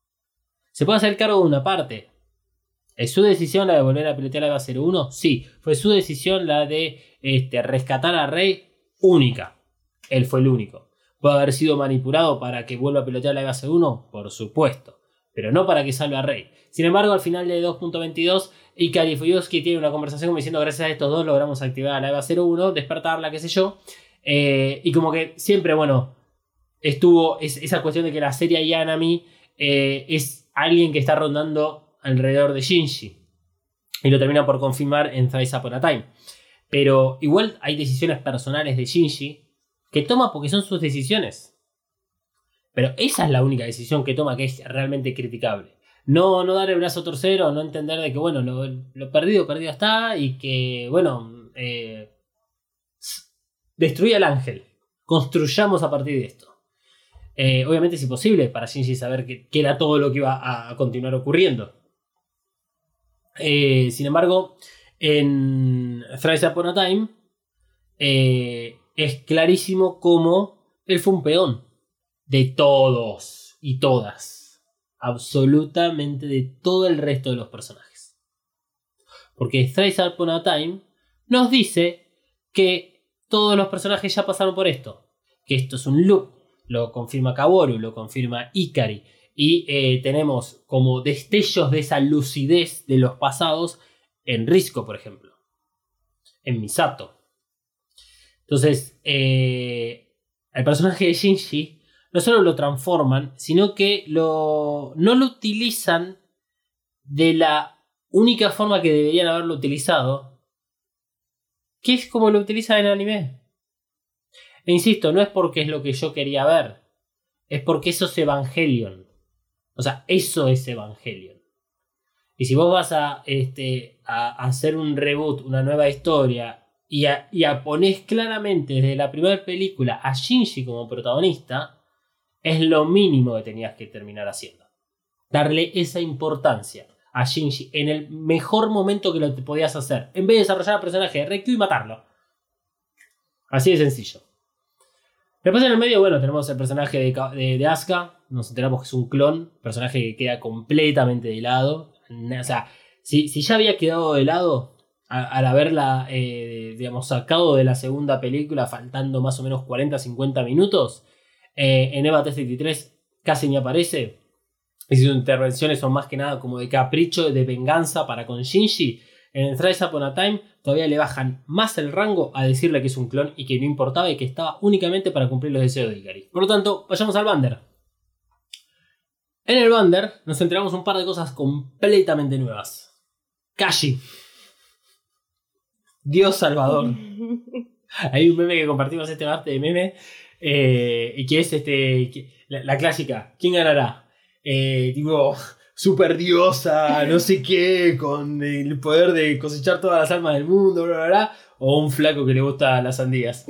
Se puede hacer cargo de una parte. ¿Es su decisión la de volver a pilotear la EVA 01? Sí. ¿Fue su decisión la de este, rescatar a Rey? Única. Él fue el único. ¿Puede haber sido manipulado para que vuelva a pilotear la EVA 01? Por supuesto. pero no para que salve a Rey. Sin embargo, al final de 2.22, Ikari Fuyuski tienen una conversación como diciendo, gracias a estos dos logramos activar a la EVA 01, despertarla, qué sé yo. Eh, y como que siempre, bueno, estuvo es- esa cuestión de que la serie Yanami eh, es alguien que está rondando alrededor de Shinji. Y lo termina por confirmar en Thrice Upon a Time. Pero igual hay decisiones personales de Shinji que toma porque son sus decisiones. Pero esa es la única decisión que toma que es realmente criticable. No, no dar el brazo a torcer o no entender de que, bueno, lo, perdido, perdido está y que, bueno, eh, destruye al ángel. Construyamos a partir de esto. Eh, obviamente es imposible para Shinji saber que, que era todo lo que iba a continuar ocurriendo. Eh, sin embargo, en Thrice Upon a Time eh, es clarísimo cómo él fue un peón de todos y todas. Absolutamente de todo el resto de los personajes. Porque Thrice Upon a Time nos dice que todos los personajes ya pasaron por esto. Que esto es un loop. Lo confirma Kaworu, lo confirma Ikari. Y eh, tenemos como destellos de esa lucidez de los pasados en Risco, por ejemplo. En Misato. Entonces, eh, el personaje de Shinji no solo lo transforman, sino que lo, no lo utilizan de la única forma que deberían haberlo utilizado, que es como lo utilizan en el anime. E insisto, no es porque es lo que yo quería ver, es porque eso es Evangelion. O sea, eso es Evangelion. Y si vos vas a, este, a hacer un reboot, una nueva historia, y, a, y claramente desde la primera película a Shinji como protagonista, es lo mínimo que tenías que terminar haciendo. Darle esa importancia a Shinji en el mejor momento que lo podías hacer, en vez de desarrollar al personaje Reikyu y matarlo. Así de sencillo. Después en el medio, bueno, tenemos el personaje de, de, de Asuka. Nos enteramos que es un clon. Personaje que queda completamente de lado. O sea, si, si ya había quedado de lado al haberla, eh, digamos, sacado de la segunda película, faltando más o menos 40-50 minutos, eh, en Eva 333 casi ni aparece. Y sus intervenciones son más que nada como de capricho, de venganza para con Shinji. En Thrice Upon a Time todavía le bajan más el rango a decirle que es un clon y que no importaba y que estaba únicamente para cumplir los deseos de Ikari. Por lo tanto, vayamos al Bander. En el Bander nos enteramos un par de cosas completamente nuevas. Kashi. Dios Salvador. Hay un meme que compartimos este martes de meme. eh, y que es este. que- la, la clásica. ¿Quién ganará? Eh, tipo. Super diosa, no sé qué, con el poder de cosechar todas las almas del mundo, bla, bla, bla, o un flaco que le gusta las sandías.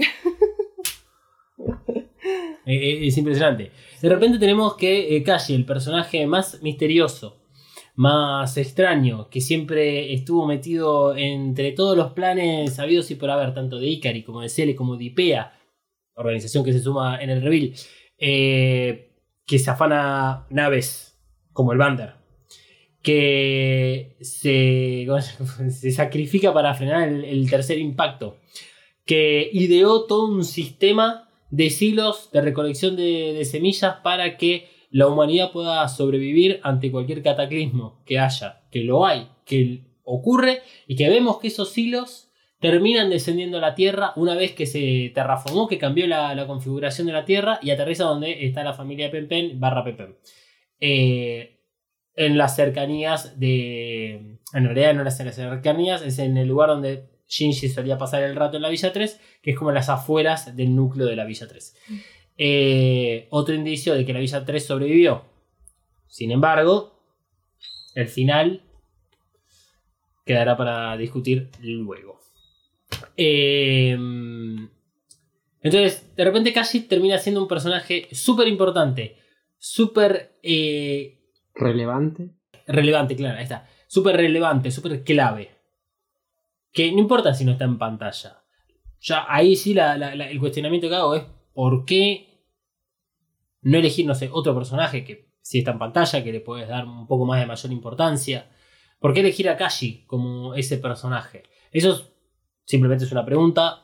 Eh, eh, es impresionante. De repente tenemos que eh, el personaje más misterioso, más extraño, que siempre estuvo metido entre todos los planes habidos y por haber, tanto de Ikari como de Cele como de IPEA, organización que se suma en el reveal, eh, que se afana naves como el Bander, que se, ¿cómo se- sacrifica para frenar el tercer impacto, que ideó todo un sistema de silos de recolección de, semillas para que la humanidad pueda sobrevivir ante cualquier cataclismo que haya, que lo hay, que ocurre y que vemos que esos silos terminan descendiendo a la Tierra una vez que se terraformó, que cambió la, configuración de la Tierra y aterriza donde está la familia Pempen barra Pempen. Eh, en las cercanías de... En realidad no en las cercanías, es en el lugar donde Shinji solía pasar el rato en la Villa 3, que es como las afueras del núcleo de la Villa 3. Eh, otro indicio de que la Villa 3 sobrevivió. Sin embargo, el final quedará para discutir luego. Eh, entonces, de repente Kashi termina siendo un personaje súper importante, súper eh, Relevante. relevante, claro, ahí está. Súper relevante, súper clave. Que no importa si no está en pantalla. Ya ahí sí el cuestionamiento que hago es ¿por qué no elegir, no sé, otro personaje que si está en pantalla, que le puedes dar un poco más de mayor importancia? ¿Por qué elegir a Kashi como ese personaje? Eso es- simplemente es una pregunta.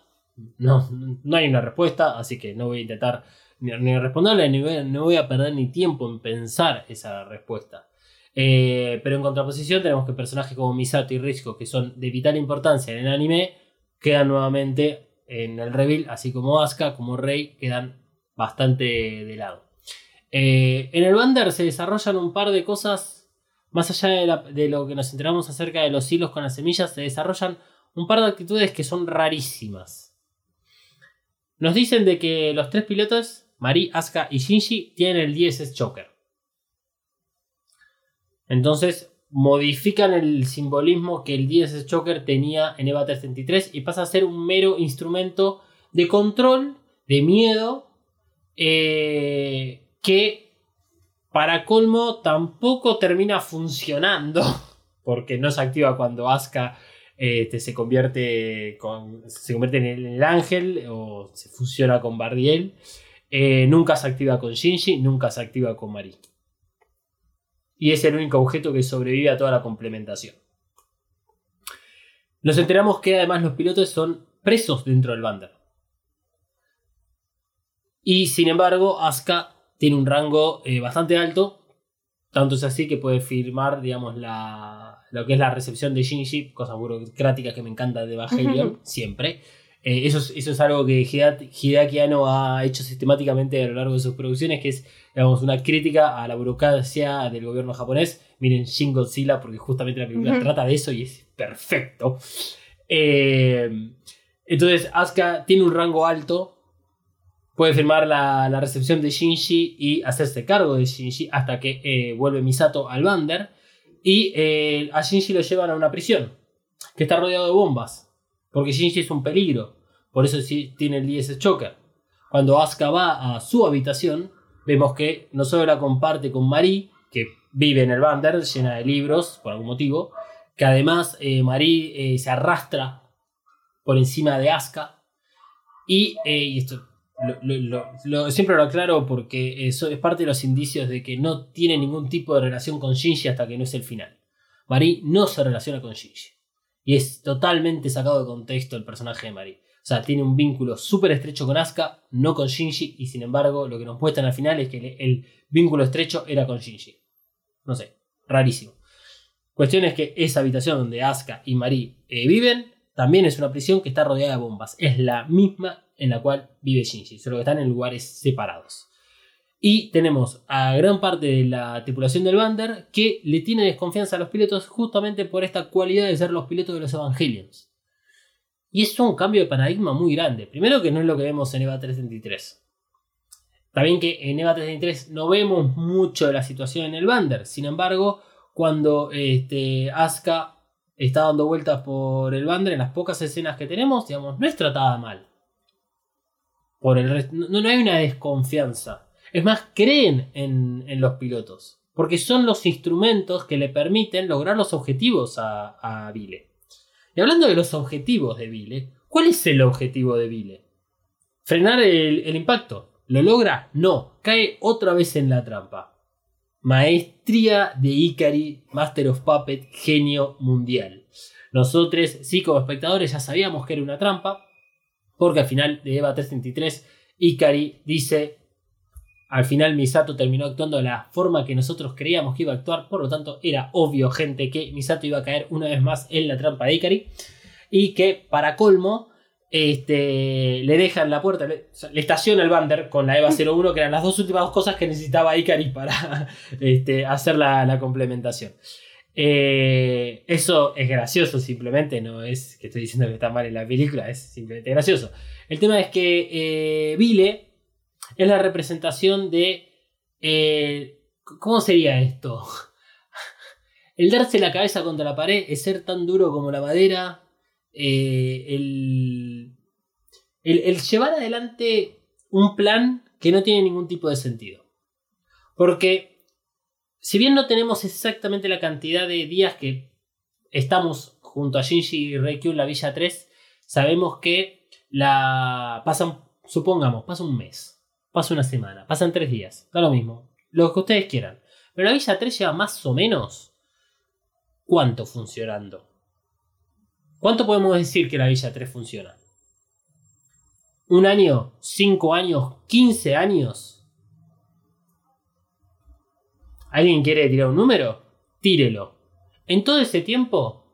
No, no hay una respuesta, así que no voy a intentar ni, ni responderle, ni voy, voy a perder ni tiempo en pensar esa respuesta. Eh, pero en contraposición tenemos que personajes como Misato y Risco, que son de vital importancia en el anime, quedan nuevamente en el reveal, así como Asuka, como Rey, quedan bastante de lado. Eh, en el Bander se desarrollan un par de cosas, más allá de, lo que nos enteramos acerca de los hilos con las semillas, se desarrollan un par de actitudes que son rarísimas. Nos dicen de que los tres pilotos, Mari, Asuka y Shinji, tienen el DSS Choker. Entonces modifican el simbolismo que el DSS Choker tenía en EVA 333 y pasa a ser un mero instrumento de control, de miedo, eh, que para colmo tampoco termina funcionando porque no se activa cuando Asuka este, se, convierte en el, ángel o se fusiona con Bardiel. Eh, nunca se activa con Shinji, nunca se activa con Mari. Y es el único objeto que sobrevive a toda la complementación. Nos enteramos que además los pilotos son presos dentro del Bander. Y sin embargo, Asuka tiene un rango eh, bastante alto. Tanto es así que puede firmar, digamos, la, lo que es la recepción de Shinji, cosa burocrática que me encanta de Evangelion, siempre. Eh, eso, es, eso es algo que Hideaki Anno ha hecho sistemáticamente a lo largo de sus producciones, que es, digamos, una crítica a la burocracia del gobierno japonés. Miren Shin Godzilla, porque justamente la película trata de eso y es perfecto. Eh, entonces, Asuka tiene un rango alto, puede firmar la, la recepción de Shinji y hacerse cargo de Shinji hasta que eh, vuelve Misato al Bander. Y eh, a Shinji lo llevan a una prisión que está rodeado de bombas. Porque Shinji es un peligro. Por eso tiene el DS Choker. Cuando Asuka va a su habitación, vemos que no solo la comparte con Marie, que vive en el Bander, llena de libros, por algún motivo, que además eh, Marie eh, se arrastra por encima de Asuka. Y, eh, esto siempre lo aclaro porque eso es parte de los indicios de que no tiene ningún tipo de relación con Shinji hasta que no es el final. Marie no se relaciona con Shinji. Y es totalmente sacado de contexto el personaje de Marie. O sea, tiene un vínculo súper estrecho con Asuka, no con Shinji, y sin embargo lo que nos muestran al final es que el, vínculo estrecho era con Shinji. No sé, rarísimo. Cuestión es que esa habitación donde Asuka y Marie eh, viven también es una prisión que está rodeada de bombas. Es la misma en la cual vive Shinji, solo que están en lugares separados. Y tenemos a gran parte de la tripulación del Bander que le tiene desconfianza a los pilotos justamente por esta cualidad de ser los pilotos de los Evangelions. Y es un cambio de paradigma muy grande. Primero que no es lo que vemos en EVA 333. Está bien que en EVA 333 no vemos mucho de la situación en el Bander. Sin embargo, cuando este, Asuka está dando vueltas por el Bander, en las pocas escenas que tenemos, digamos, no es tratada mal. Por el no, no hay una desconfianza. Es más, creen en, los pilotos. Porque son los instrumentos que le permiten lograr los objetivos a, Vile. Y hablando de los objetivos de Vile, ¿cuál es el objetivo de Vile? ¿Frenar el, el impacto? ¿Lo logra? No. Cae otra vez en la trampa. Maestría de Ikari, Master of Puppet, genio mundial. Nosotros, sí, como espectadores, ya sabíamos que era una trampa. Porque al final de Eva 333, Ikari dice: Al final Misato terminó actuando de la forma que nosotros creíamos que iba a actuar. Por lo tanto, era obvio, gente, que Misato iba a caer una vez más en la trampa de Ikari. Y que, para colmo, este, le dejan la puerta, le, estaciona el Bander con la EVA 01, que eran las dos últimas cosas que necesitaba Ikari para este, hacer la, la complementación. Eh, eso es gracioso simplemente, no es que estoy diciendo que está mal en la película, es simplemente gracioso. El tema es que eh, Vile es la representación de... eh, ¿Cómo sería esto? El darse la cabeza contra la pared es ser tan duro como la madera. eh, el, el, llevar adelante un plan que no tiene ningún tipo de sentido. Porque si bien no tenemos exactamente la cantidad de días que estamos junto a Shinji y Reikyu en la Villa 3, sabemos que la pasan, supongamos, pasa un mes, pasa una semana, pasan tres días, da lo mismo, lo que ustedes quieran. Pero la Villa 3 lleva más o menos cuánto funcionando. ¿Cuánto podemos decir que la Villa 3 funciona? ¿Un año? ¿Cinco años? ¿15 años? ¿Alguien quiere tirar un número? tírelo. En todo ese tiempo,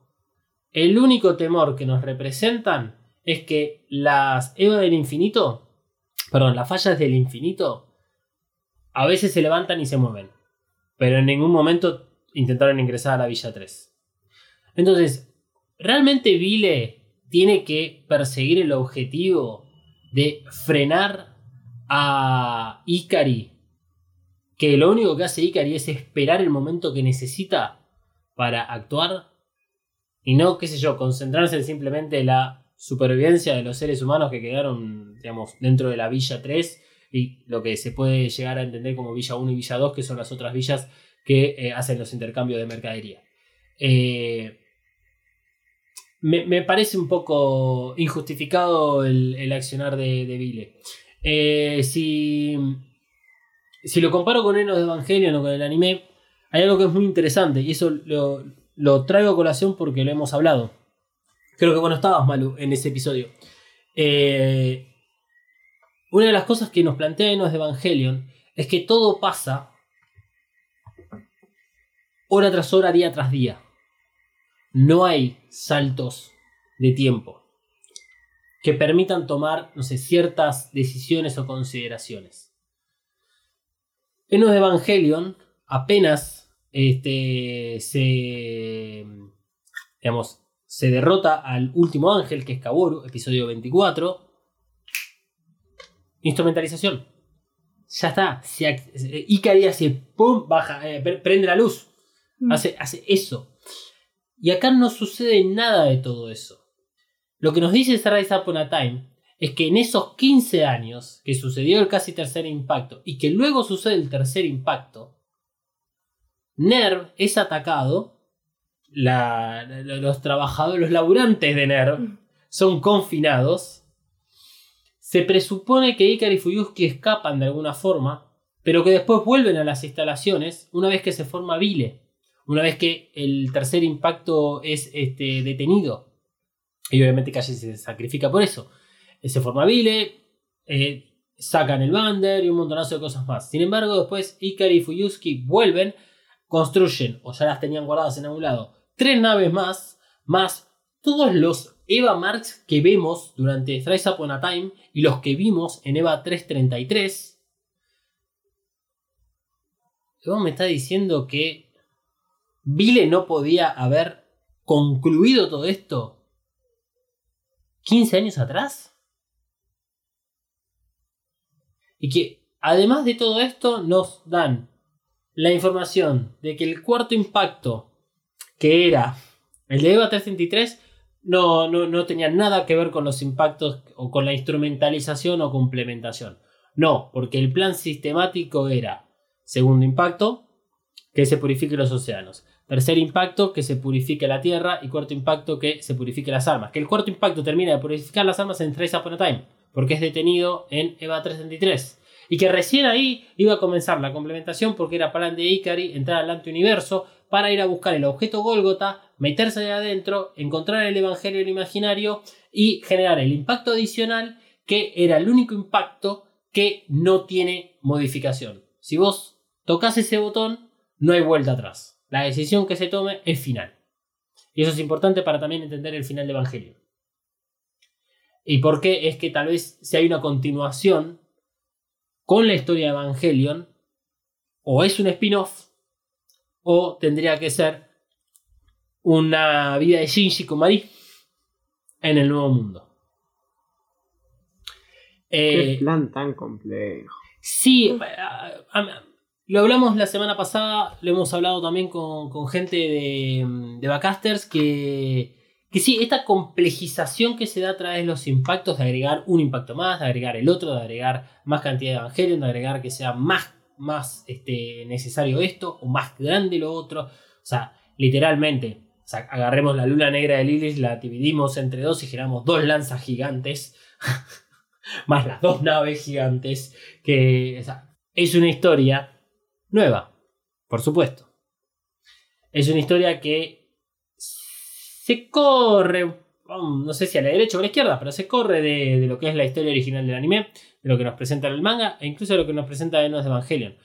el único temor que nos representan es que las Eva del infinito, perdón, las fallas del infinito, a veces se levantan y se mueven. Pero en ningún momento intentaron ingresar a la Villa 3. Entonces, ¿realmente Vile tiene que perseguir el objetivo de frenar a Ikari? Que lo único que hace Ikari es esperar el momento que necesita para actuar y no, qué sé yo, concentrarse en la supervivencia de los seres humanos que quedaron, digamos, dentro de la Villa 3 y lo que se puede llegar a entender como Villa 1 y Villa 2, que son las otras villas que eh, hacen los intercambios de mercadería. Eh, me, parece un poco injustificado el, accionar de, de Vile. Eh, si, si lo comparo con Enos de Evangelion o con el anime, hay algo que es muy interesante y eso lo, lo traigo a colación porque lo hemos hablado. Creo que bueno, estabas Malu en ese episodio. Eh, una de las cosas que nos plantea Enos de Evangelion es que todo pasa hora tras hora, día tras día. No hay saltos de tiempo que permitan tomar, no sé, ciertas decisiones o consideraciones. Enos de Evangelion apenas este, se, digamos, se derrota al último ángel, que es Kaboru, episodio 24. Instrumentalización. Ya está. Ikari hace pum, baja, eh, prende la luz. Mm. Hace, hace eso. Y acá no sucede nada de todo eso. Lo que nos dice Rise Upon a Time es que en esos 15 años que sucedió el casi tercer impacto y que luego sucede el tercer impacto, Nerv es atacado, los trabajadores, los laburantes de Nerv son confinados, se presupone que Ikari y Fuyuski escapan de alguna forma, pero que después vuelven a las instalaciones una vez que se forma Vile, una vez que el tercer impacto es este, detenido. Y obviamente Calle se sacrifica por eso. Se forma Vile, eh, sacan el Bander y un montonazo de cosas más. Sin embargo, después Ikari y Fuyuski vuelven construyen, o ya las tenían guardadas en algún lado, tres naves más, más todos los Eva Marks que vemos durante Thrice Upon a Time y los que vimos en Eva 333. Luego me está diciendo que Vile no podía haber concluido todo esto 15 años atrás. Y que además de todo esto nos dan la información de que el cuarto impacto, que era el de EVA 333, no, no, no tenía nada que ver con los impactos o con la instrumentalización o complementación. No, porque el plan sistemático era segundo impacto, que se purifique los océanos. Tercer impacto, que se purifique la tierra. Y cuarto impacto, que se purifique las armas. Que el cuarto impacto termina de purificar las armas en Trace Upon a Time, porque es detenido en EVA 333 y que recién ahí iba a comenzar la complementación porque era plan de Ikari entrar al antiuniverso para ir a buscar el objeto Golgota, meterse ahí adentro, encontrar el Evangelio el imaginario y generar el impacto adicional que era el único impacto que no tiene modificación. Si vos tocas ese botón, no hay vuelta atrás. La decisión que se tome es final. Y eso es importante para también entender el final de Evangelio. ¿Y por qué? Es que tal vez si hay una continuación con la historia de Evangelion, o es un spin-off, o tendría que ser una vida de Shinji Kumari en el nuevo mundo. Qué eh, plan tan complejo. Sí, lo hablamos la semana pasada, lo hemos hablado también con, gente de, de Backcasters que que sí, esta complejización que se da a través de los impactos, de agregar un impacto más, de agregar el otro, de agregar más cantidad de Evangelion, de agregar que sea más, más este, necesario esto o más grande lo otro. O sea, literalmente, agarremos la luna negra de Lilith, la dividimos entre dos y generamos dos lanzas gigantes, más las dos naves gigantes, que es una historia nueva, por supuesto. Es una historia que se corre, no sé si a la derecha o a la izquierda, pero se corre de, lo que es la historia original del anime, de lo que nos presenta el manga e incluso de lo que nos presenta Enos de Evangelion.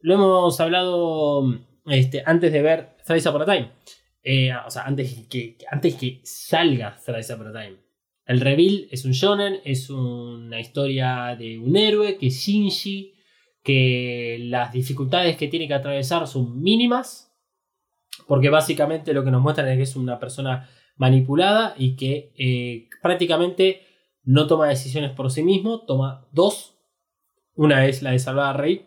Lo hemos hablado este, antes de ver Thrice Upon a Time. Eh, o sea, antes que, antes que salga Thrice Upon a Time. El reveal es un shonen, es una historia de un héroe que es Shinji, que las dificultades que tiene que atravesar son mínimas, porque básicamente lo que nos muestran es que es una persona manipulada y que eh, prácticamente no toma decisiones por sí mismo, toma dos. Una es la de salvar a Rey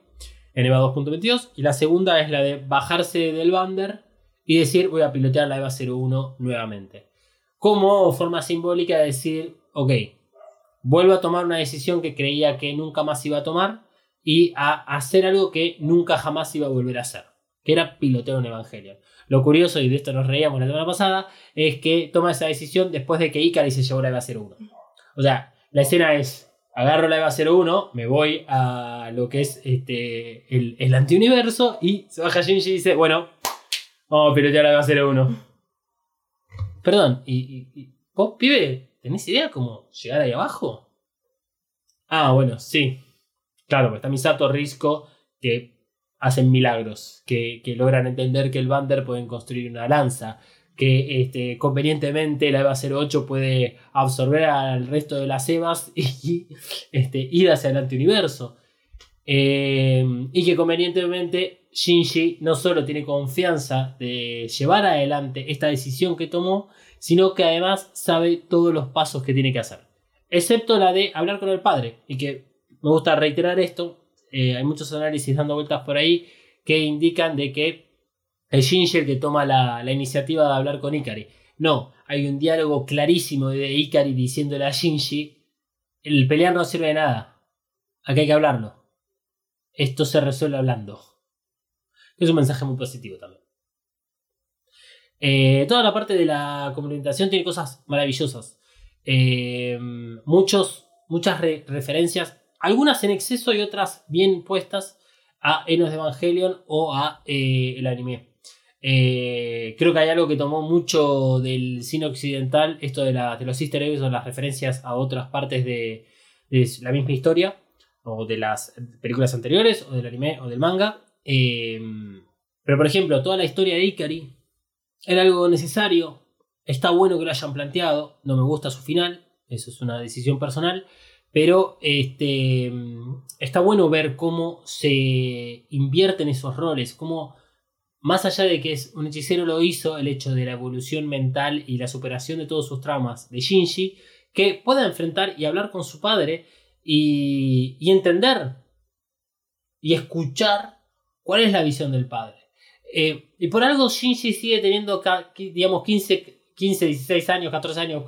en EVA 2.22 y la segunda es la de bajarse del bander y decir voy a pilotear la EVA 01 nuevamente. Como forma simbólica de decir, ok, vuelvo a tomar una decisión que creía que nunca más iba a tomar y a hacer algo que nunca jamás iba a volver a hacer, que era pilotear un Evangelion. Lo curioso, y de esto nos reíamos la semana pasada, es que toma esa decisión después de que Ikari se llevó la EVA 01. O sea, la escena es, agarro la EVA 01, me voy a lo que es este, el, el antiuniverso y se baja Shinji y dice, bueno, vamos a pilotear la EVA 01. Perdón, ¿y, y, y vos, pibe, tenés idea cómo llegar ahí abajo? Ah, bueno, sí. Claro, pues está Misato Risco que hacen milagros, que, que logran entender que el Bander pueden construir una lanza, que este, convenientemente la EVA 08 puede absorber al resto de las EVAs y este, ir hacia el antiuniverso. Eh, y que convenientemente Shinji no solo tiene confianza de llevar adelante esta decisión que tomó, sino que además sabe todos los pasos que tiene que hacer. Excepto la de hablar con el padre. Y que me gusta reiterar esto. Eh, hay muchos análisis dando vueltas por ahí que indican de que es Shinji el que toma la, iniciativa de hablar con Ikari. No, hay un diálogo clarísimo de Ikari diciéndole a Shinji, el pelear no sirve de nada. Aquí hay que hablarlo. Esto se resuelve hablando. Es un mensaje muy positivo también. Eh, toda la parte de la complementación tiene cosas maravillosas. Eh, muchos, muchas re- referencias, algunas en exceso y otras bien puestas a Enos de Evangelion o a eh, el anime. Eh, creo que hay algo que tomó mucho del cine occidental, esto de, la- de los easter eggs o las referencias a otras partes de, la misma historia, o de las películas anteriores, o del anime, o del manga. Eh, pero por ejemplo, toda la historia de Ikari era algo necesario, está bueno que lo hayan planteado, no me gusta su final, eso es una decisión personal, pero este, está bueno ver cómo se invierten esos roles, cómo más allá de que es un hechicero lo hizo, el hecho de la evolución mental y la superación de todos sus traumas de Shinji, que pueda enfrentar y hablar con su padre y, entender y escuchar cuál es la visión del padre. Eh, y por algo Shinji sigue teniendo, digamos, 15, 15, 16 años, 14 años.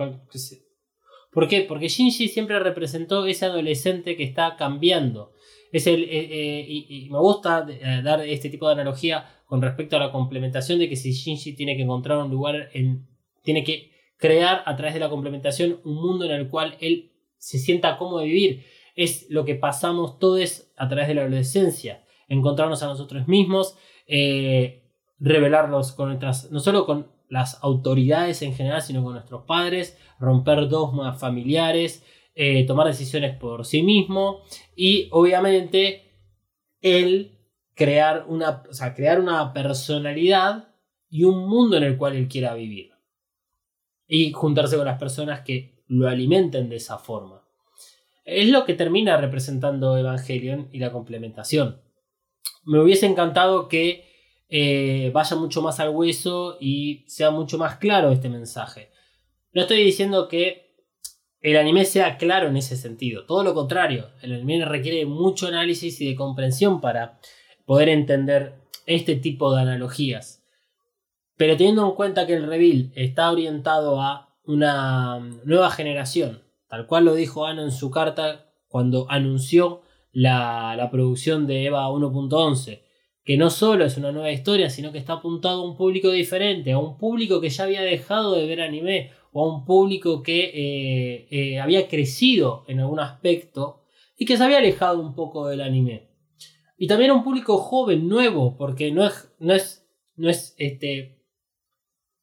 ¿Por qué? Porque Shinji siempre representó ese adolescente que está cambiando. Es el, eh, eh, y, me gusta eh, dar este tipo de analogía con respecto a la complementación de que si Shinji tiene que encontrar un lugar, en, tiene que crear a través de la complementación un mundo en el cual él se sienta cómodo de vivir. Es lo que pasamos todos a través de la adolescencia. Encontrarnos a nosotros mismos, revelarnos con nuestras, no solo con las autoridades en general, sino con nuestros padres, romper dogmas familiares, eh, tomar decisiones por sí mismo y obviamente él crear una, o sea, crear una personalidad y un mundo en el cual él quiera vivir. Y juntarse con las personas que lo alimenten de esa forma. Es lo que termina representando Evangelion y la complementación. Me hubiese encantado que eh, vaya mucho más al hueso y sea mucho más claro este mensaje. No estoy diciendo que el anime sea claro en ese sentido, todo lo contrario, el anime requiere mucho análisis y de comprensión para poder entender este tipo de analogías. Pero teniendo en cuenta que el reveal está orientado a una nueva generación, tal cual lo dijo Ano en su carta cuando anunció la, la producción de EVA 1.11, que no solo es una nueva historia, sino que está apuntado a un público diferente, a un público que ya había dejado de ver anime, o a un público que eh, eh, había crecido en algún aspecto y que se había alejado un poco del anime. Y también a un público joven, nuevo, porque no es, no es, no es, este,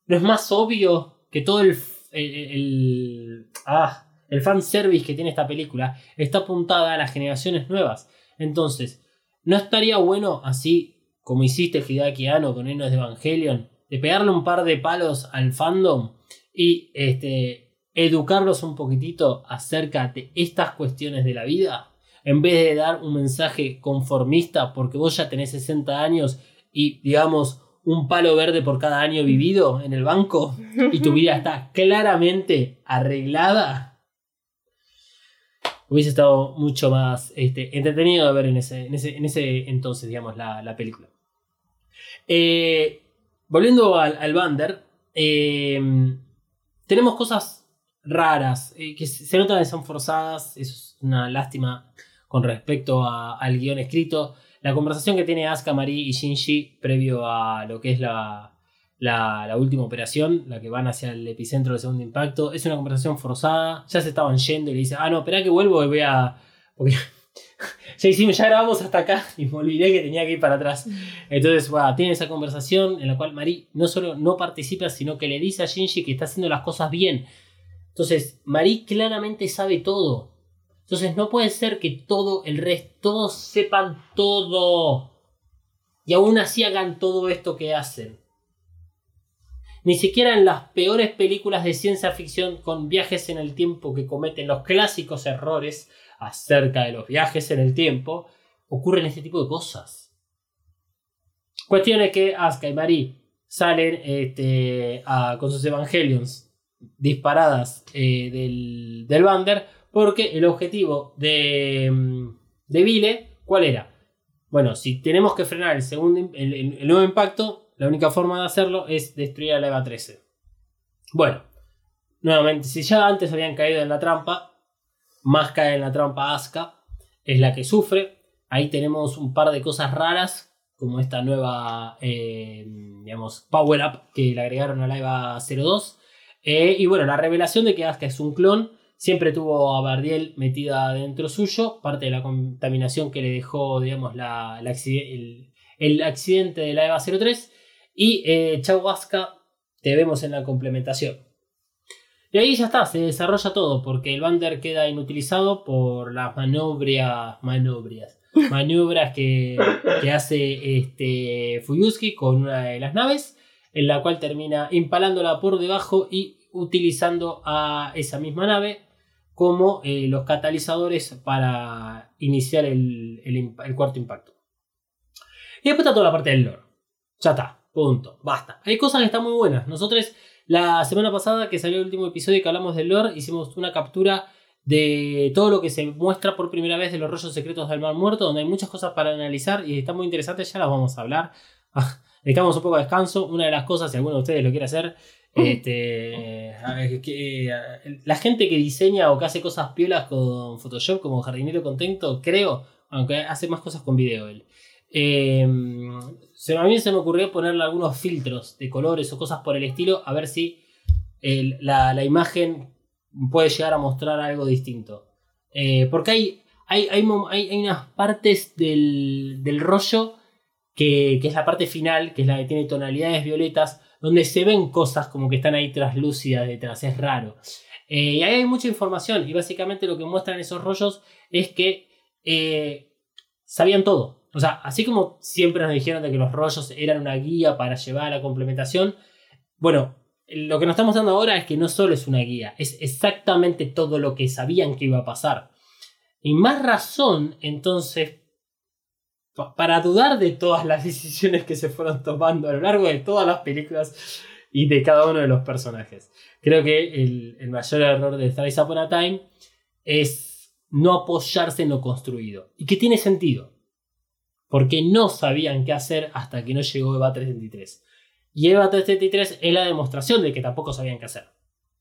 no es más obvio que todo el, el, el, ah, el fanservice que tiene esta película está apuntada a las generaciones nuevas. Entonces, ¿no estaría bueno así como hiciste Hideaki Anno con Héroes de Evangelion, de pegarle un par de palos al fandom y este, educarlos un poquitito acerca de estas cuestiones de la vida, en vez de dar un mensaje conformista porque vos ya tenés 60 años y digamos un palo verde por cada año vivido en el banco y tu vida está claramente arreglada, hubiese estado mucho más este, entretenido de ver en ese, en ese, en ese entonces, digamos, la, la película. Eh, volviendo al, al Bander, eh, tenemos cosas raras eh, que se notan que son forzadas, es una lástima con respecto a- al guion escrito. La conversación que tiene Asuka, Mari y Shinji previo a lo que es la, la, la última operación, la que van hacia el epicentro del segundo impacto, es una conversación forzada. Ya se estaban yendo y le dice, ah, no, espera que vuelvo y voy a... Porque ya hicimos, ya grabamos hasta acá y me olvidé que tenía que ir para atrás. Entonces, bueno, tiene esa conversación en la cual Mari no solo no participa, sino que le dice a Shinji que está haciendo las cosas bien. Entonces, Mari claramente sabe todo. Entonces, no puede ser que todo el resto, todos sepan todo. Y aún así hagan todo esto que hacen. Ni siquiera en las peores películas de ciencia ficción con viajes en el tiempo que cometen los clásicos errores acerca de los viajes en el tiempo, ocurren este tipo de cosas. Cuestión es que Asuka y Marie salen este, a- con sus Evangelions disparadas eh, del, del Bander porque el objetivo de, mm, de Vile, ¿cuál era? Bueno, si tenemos que frenar el, segundo, el nuevo impacto, la única forma de hacerlo es destruir a la EVA 13. Bueno, nuevamente, si ya antes habían caído en la trampa, más cae en la trampa Asuka, es la que sufre. Ahí tenemos un par de cosas raras, como esta nueva, eh, digamos, power up que le agregaron a la EVA 02. Eh, y bueno, la revelación de que Asuka es un clon. Siempre tuvo a Bardiel metida dentro suyo, parte de la contaminación que le dejó, digamos, la, el, el accidente de la EVA 03. Y eh, Chau Asuka, te vemos en la complementación. Y ahí ya está, se desarrolla todo, porque el Bander queda inutilizado por las manobrias, manobrias, maniobras que, que hace este Fuyuski con una de las naves, en la cual termina impalándola por debajo y utilizando a esa misma nave como eh, los catalizadores para iniciar el, el cuarto impacto. Y después está toda la parte del lore. Ya está, punto, basta. Hay cosas que están muy buenas. Nosotros la semana pasada que salió el último episodio que hablamos del lore, hicimos una captura de todo lo que se muestra por primera vez de los rollos secretos del mar muerto, donde hay muchas cosas para analizar y está muy interesante, ya las vamos a hablar. Dedicamos un poco de descanso. Una de las cosas, si alguno de ustedes lo quiere hacer, este, a ver, que, la gente que diseña o que hace cosas piolas con Photoshop como jardinero contento, creo, aunque hace más cosas con video él. Eh, se, a mí se me ocurrió ponerle algunos filtros de colores o cosas por el estilo, a ver si la, la imagen puede llegar a mostrar algo distinto. Eh, porque hay, hay, hay- hay unas partes del, del rollo que, que es la parte final, que es la que tiene tonalidades violetas, donde se ven cosas como que están ahí traslúcidas detrás, es raro. Eh, y ahí hay mucha información y básicamente lo que muestran esos rollos es que eh, sabían todo. O sea, así como siempre nos dijeron de que los rollos eran una guía para llevar a la complementación, bueno, lo que nos estamos dando ahora es que no solo es una guía, es exactamente todo lo que sabían que iba a pasar. Y más razón, entonces, pa- para dudar de todas las decisiones que se fueron tomando a lo largo de todas las películas y de cada uno de los personajes. Creo que el, el mayor error de Thrice Upon a Time es no apoyarse en lo construido. Y que tiene sentido. Porque no sabían qué hacer hasta que no llegó EVA 333. Y EVA 333 es la demostración de que tampoco sabían qué hacer.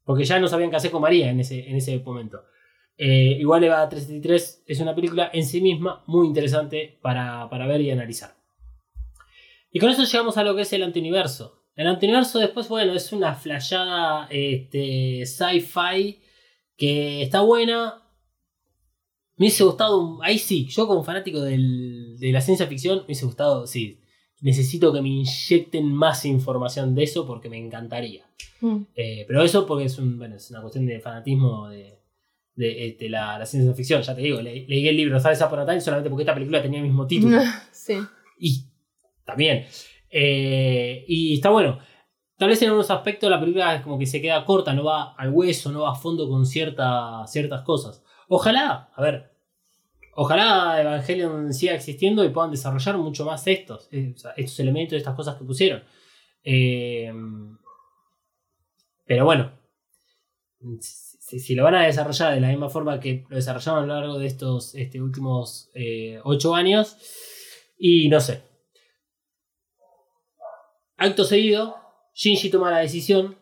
Porque ya no sabían qué hacer con María en ese, en ese momento. Eh, igual EVA 333 es una película en sí misma muy interesante para, para ver y analizar. Y con eso llegamos a lo que es el antiuniverso. El antiuniverso después, bueno, es una flashada este, sci-fi que está buena. Me hubiese gustado, un- ahí sí, yo como fanático del- de la ciencia ficción, me hubiese gustado, sí, necesito que me inyecten más información de eso porque me encantaría. Mm. Eh, pero eso porque es, un, bueno, es una cuestión de fanatismo de, de, este, la, la ciencia ficción. Ya te digo, le- leí el libro ¿Sabes Upon a Time solamente porque esta película tenía el mismo título. sí. Y también. Eh, y está bueno. Tal vez en algunos aspectos la película es como que se queda corta, no va al hueso, no va a fondo con cierta- ciertas cosas. Ojalá, a ver, ojalá Evangelion siga existiendo y puedan desarrollar mucho más estos, eh, estos elementos, estas cosas que pusieron. Eh, pero bueno, si, si lo van a desarrollar de la misma forma que lo desarrollaron a lo largo de estos este, últimos eh, ocho años, y no sé. Acto seguido, Shinji toma la decisión,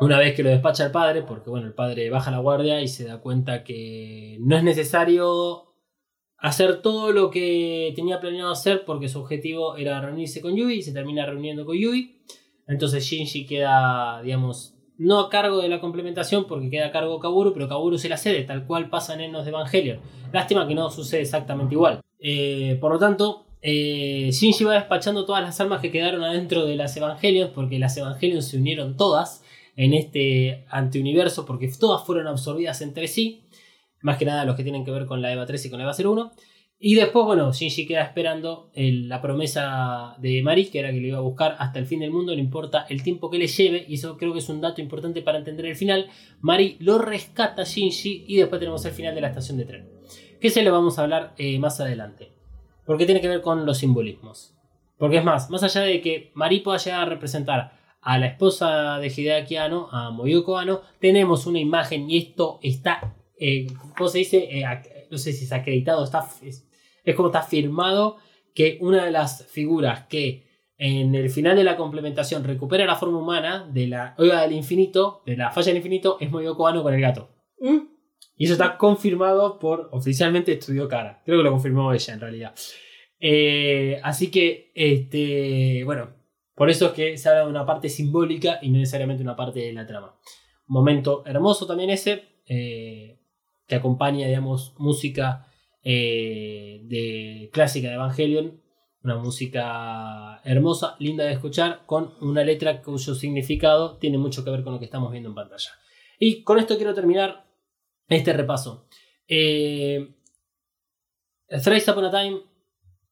una vez que lo despacha el padre, porque bueno, el padre baja la guardia y se da cuenta que no es necesario hacer todo lo que tenía planeado hacer porque su objetivo era reunirse con Yui y se termina reuniendo con Yui. Entonces Shinji queda, digamos, no a cargo de la complementación porque queda a cargo Kaburu, pero Kaburu se la cede, tal cual pasa en Enos de Evangelion. Lástima que no sucede exactamente igual. Eh, por lo tanto, eh, Shinji va despachando todas las armas que quedaron adentro de las Evangelions porque las Evangelions se unieron todas en este antiuniverso porque todas fueron absorbidas entre sí. Más que nada los que tienen que ver con la EVA 3 y con la EVA 01. Y después, bueno, Shinji queda esperando la promesa de Mari, que era que lo iba a buscar hasta el fin del mundo, no importa el tiempo que le lleve, y eso creo que es un dato importante para entender el final. Mari lo rescata a Shinji y después tenemos el final de la estación de tren. Que se lo vamos a hablar eh, más adelante. Porque tiene que ver con los simbolismos. Porque es más, más allá de que Mari pueda llegar a representar a la esposa de Hideaki Anno, a Moyoko Anno, tenemos una imagen y esto está, eh, ¿cómo se dice? Eh, no sé si es acreditado, está, es, es como está firmado que una de las figuras que en el final de la complementación recupera la forma humana de la Oiga del Infinito, de la falla del infinito, es Moyoko Anno con el gato. Mm. Y eso está confirmado por oficialmente Estudio Cara. Creo que lo confirmó ella en realidad. Eh, así que, este, bueno, por eso es que se habla de una parte simbólica y no necesariamente una parte de la trama. Un momento hermoso también ese, eh, que acompaña, digamos, música eh, de clásica de Evangelion. Una música hermosa, linda de escuchar, con una letra cuyo significado tiene mucho que ver con lo que estamos viendo en pantalla. Y con esto quiero terminar este repaso. Eh, Thrice Upon a Time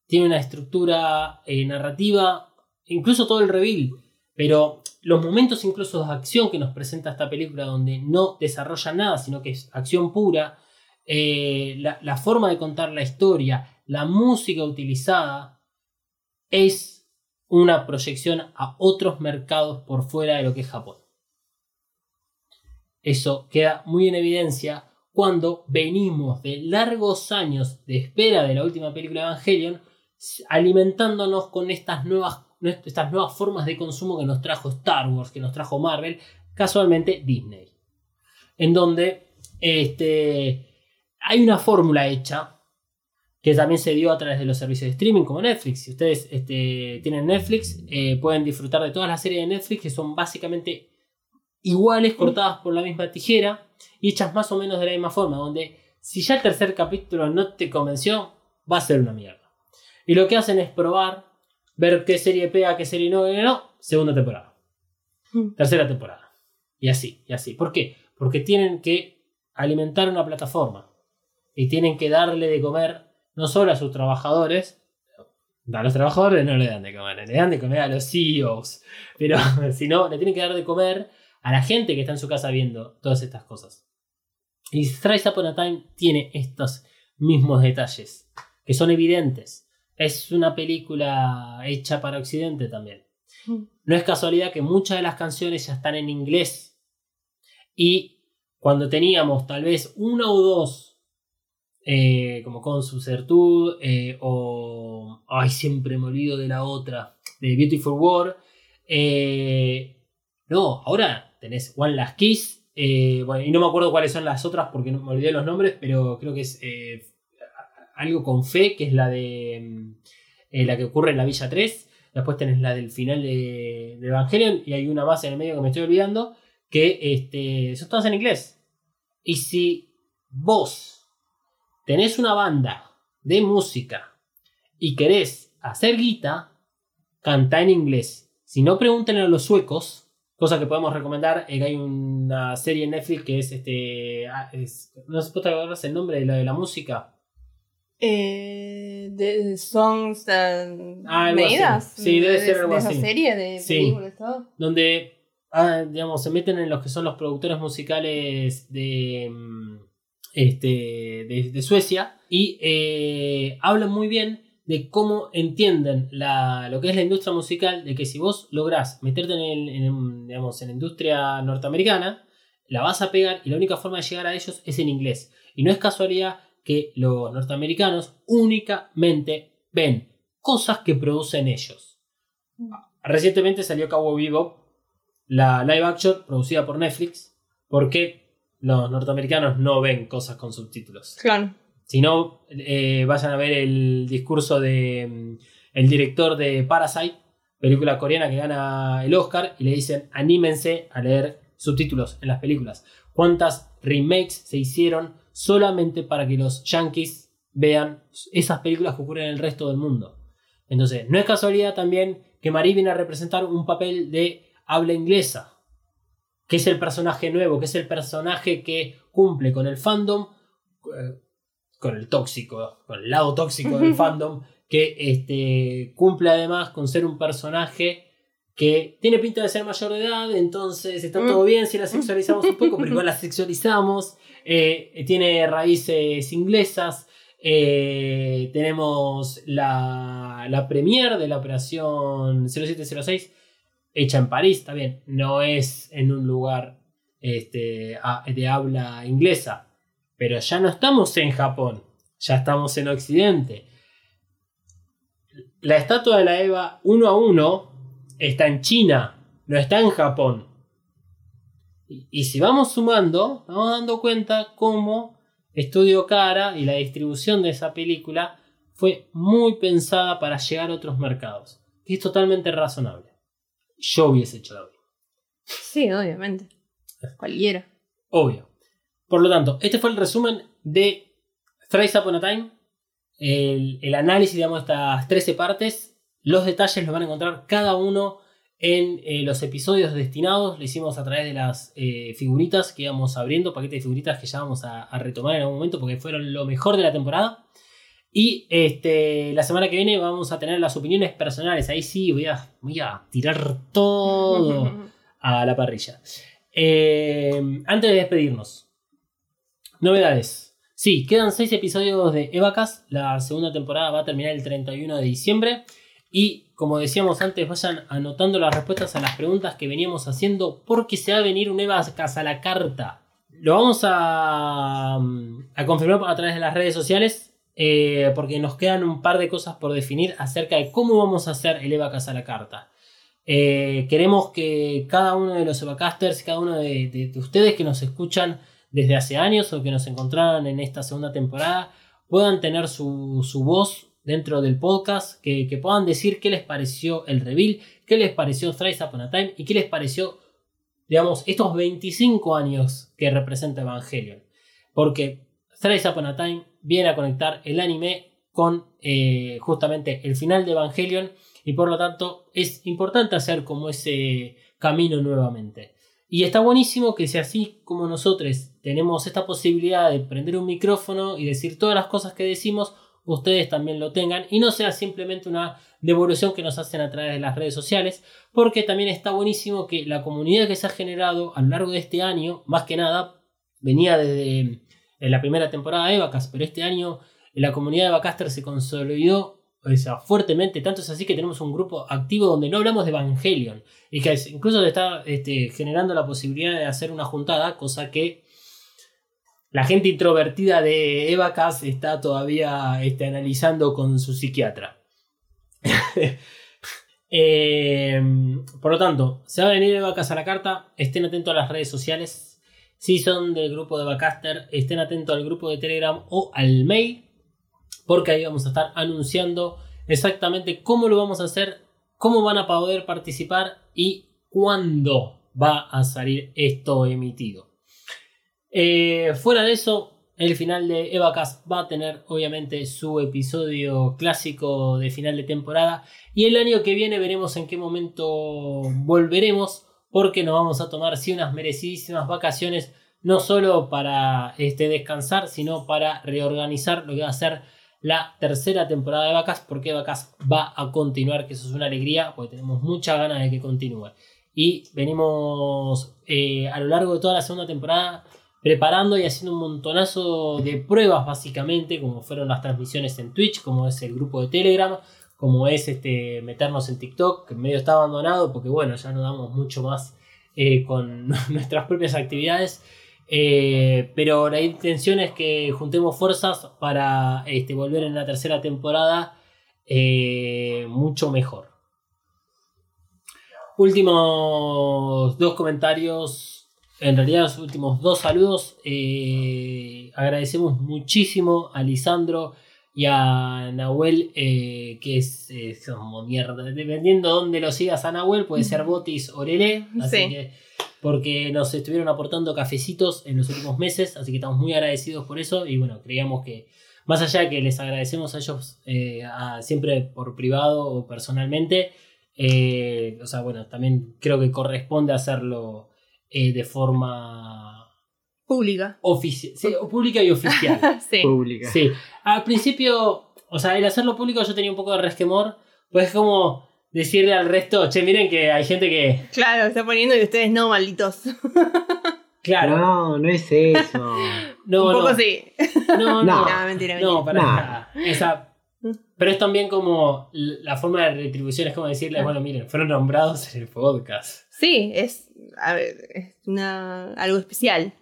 tiene una estructura eh, narrativa, incluso todo el reveal, pero los momentos incluso de acción que nos presenta esta película, donde no desarrolla nada, sino que es acción pura, eh, la, forma de contar la historia, la música utilizada, es una proyección a otros mercados por fuera de lo que es Japón. Eso queda muy en evidencia cuando venimos de largos años de espera de la última película de Evangelion, alimentándonos con estas nuevas, estas nuevas formas de consumo que nos trajo Star Wars, que nos trajo Marvel, casualmente Disney. En donde este, hay una fórmula hecha que también se dio a través de los servicios de streaming como Netflix. Si ustedes este, tienen Netflix, eh, pueden disfrutar de todas las series de Netflix que son básicamente iguales, cortadas por la misma tijera y hechas más o menos de la misma forma, donde si ya el tercer capítulo no te convenció, va a ser una mierda. Y lo que hacen es probar, ver qué serie pega, qué serie no, no, segunda temporada. Tercera temporada. Y así, y así. ¿Por qué? Porque tienen que alimentar una plataforma. Y tienen que darle de comer no solo a sus trabajadores, a los trabajadores no le dan de comer, le dan de comer a los CEOs, pero si no, le tienen que dar de comer a la gente que está en su casa viendo todas estas cosas. Y Thrice Upon a Time tiene estos mismos detalles, que son evidentes. Es una película hecha para Occidente también. No es casualidad que muchas de las canciones ya están en inglés. Y cuando teníamos tal vez una o dos, eh, como con su Certud, eh, o. Ay, siempre me olvido de la otra, de Beautiful World. Eh, no, ahora tenés One Last Kiss. bueno, y no me acuerdo cuáles son las otras porque no me olvidé los nombres, pero creo que es algo con fe, que es la de mm, eh, la que ocurre en la Villa 3. Después tenés la del final de, Evangelion y hay una más en el medio que me estoy olvidando, que este, son todas en inglés. Y si vos tenés una banda de música y querés hacer guita, canta en inglés. Si no, pregúntenle a los suecos, cosa que podemos recomendar. eh, que hay una serie en Netflix que es este. ah, es- no sé el nombre de la de la música. Eh, de songs and Ah, medidas. Sí, debe de, ser algo de esa serie de Sí. películas todo. donde ah, digamos, se meten en los que son los productores musicales de, mm, este, de, de Suecia y eh, hablan muy bien de cómo entienden la, lo que es la industria musical, de que si vos lográs meterte en, el- en, digamos, en la industria norteamericana, la vas a pegar y la única forma de llegar a ellos es en inglés. Y no es casualidad que los norteamericanos únicamente ven cosas que producen ellos. Recientemente salió Cowboy Bebop, la live action producida por Netflix, porque los norteamericanos no ven cosas con subtítulos. Claro. Si no, eh, vayan a ver el discurso de mm, el director de Parasite, película coreana que gana el Oscar, y le dicen anímense a leer subtítulos en las películas. ¿Cuántas remakes se hicieron solamente para que los yankees vean esas películas que ocurren en el resto del mundo? Entonces, no es casualidad también que Marie viene a representar un papel de habla inglesa, que es el personaje nuevo, que es el personaje que cumple con el fandom, eh, con el tóxico, con el lado tóxico del fandom, que este, cumple además con ser un personaje que tiene pinta de ser mayor de edad, entonces está todo bien si la sexualizamos un poco, pero igual la sexualizamos, eh, tiene raíces inglesas, eh, tenemos la, la premier de la operación 0706 hecha en París, está bien, no es en un lugar este, a- de habla inglesa, pero ya no estamos en Japón, ya estamos en Occidente. La estatua de la Eva 1 a 1 está en China, no está en Japón. Y, y si vamos sumando, vamos dando cuenta cómo Estudio Cara y la distribución de esa película fue muy pensada para llegar a otros mercados. Y es totalmente razonable. Yo hubiese hecho lo mismo. Sí, obviamente. Cualquiera. Obvio. Por lo tanto, este fue el resumen de Thrice Upon a Time. El, el análisis, digamos, de estas 13 partes. Los detalles los van a encontrar cada uno en eh, los episodios destinados. Lo hicimos a través de las eh, figuritas que íbamos abriendo, paquetes de figuritas que ya vamos a, a retomar en algún momento porque fueron lo mejor de la temporada. Y este, la semana que viene vamos a tener las opiniones personales. Ahí sí voy a, voy a tirar todo a la parrilla. Eh, antes de despedirnos, novedades. Sí, quedan 6 episodios de Evacas. La segunda temporada va a terminar el 31 de diciembre. Y como decíamos antes, vayan anotando las respuestas a las preguntas que veníamos haciendo porque se va a venir un Evacas a la carta. Lo vamos a, a confirmar a través de las redes sociales. eh, porque nos quedan un par de cosas por definir acerca de cómo vamos a hacer el Evacas a la carta. Eh, queremos que cada uno de los Evacasters, cada uno de ustedes que nos escuchan desde hace años o que nos encontraron en esta segunda temporada, puedan tener su, su voz dentro del podcast, que, puedan decir qué les pareció el reveal, qué les pareció Thrice Upon a Time y qué les pareció, digamos, estos 25 años que representa Evangelion. Porque Thrice Upon a Time viene a conectar el anime con eh, justamente el final de Evangelion y por lo tanto es importante hacer como ese camino nuevamente. Y está buenísimo que si así como nosotros tenemos esta posibilidad de prender un micrófono y decir todas las cosas que decimos, ustedes también lo tengan y no sea simplemente una devolución que nos hacen a través de las redes sociales, porque también está buenísimo que la comunidad que se ha generado a lo largo de este año, más que nada, venía desde la primera temporada de Evacas, pero este año la comunidad de Evacaster se consolidó o sea, fuertemente, tanto es así que tenemos un grupo activo donde no hablamos de Evangelion y que incluso está este, generando la posibilidad de hacer una juntada, cosa que la gente introvertida de Evacas está todavía este, analizando con su psiquiatra. Eh, por lo tanto, se va a venir Evacas a la carta, estén atentos a las redes sociales. Si son del grupo de Bacaster, estén atentos al grupo de Telegram o al mail porque ahí vamos a estar anunciando exactamente cómo lo vamos a hacer, cómo van a poder participar y cuándo va a salir esto emitido. Eh, fuera de eso, el final de Evacas va a tener obviamente su episodio clásico de final de temporada y el año que viene veremos en qué momento volveremos porque nos vamos a tomar sí unas merecidísimas vacaciones no solo para este, descansar sino para reorganizar lo que va a ser la tercera temporada de Vacas, porque Vacas va a continuar, que eso es una alegría, porque tenemos muchas ganas de que continúe. Y venimos eh, a lo largo de toda la segunda temporada preparando y haciendo un montonazo de pruebas básicamente, como fueron las transmisiones en Twitch, como es el grupo de Telegram, como es este meternos en TikTok, que medio está abandonado porque bueno, ya no damos mucho más eh, con nuestras propias actividades. Eh, pero la intención es que juntemos fuerzas para este, volver en la tercera temporada eh, mucho mejor. Últimos dos comentarios en realidad los últimos dos saludos. eh, agradecemos muchísimo a Lisandro y a Nahuel, eh, que es eh, como mierda. Dependiendo de dónde lo sigas a Nahuel, puede ser Botis o Lele. Así Sí. que, porque nos estuvieron aportando cafecitos en los últimos meses, así que estamos muy agradecidos por eso. Y bueno, creíamos que, más allá de que les agradecemos a ellos eh, a- siempre por privado o personalmente, o sea, bueno, también creo que corresponde hacerlo eh, de forma Pública. oficial, pública y oficial. sí. Pública. Sí, al principio, o sea, el hacerlo público yo tenía un poco de resquemor, pues es como decirle al resto, che, miren que hay gente que, Claro, está poniendo y ustedes no, malditos. claro, No, no es eso. no, Un poco no, sí. no, no, No. No, mentira, mentira. no, para nada. Esa- pero es también como la forma de retribución, es como decirles, bueno, miren, fueron nombrados en el podcast. Sí, es, a ver, es una, algo especial.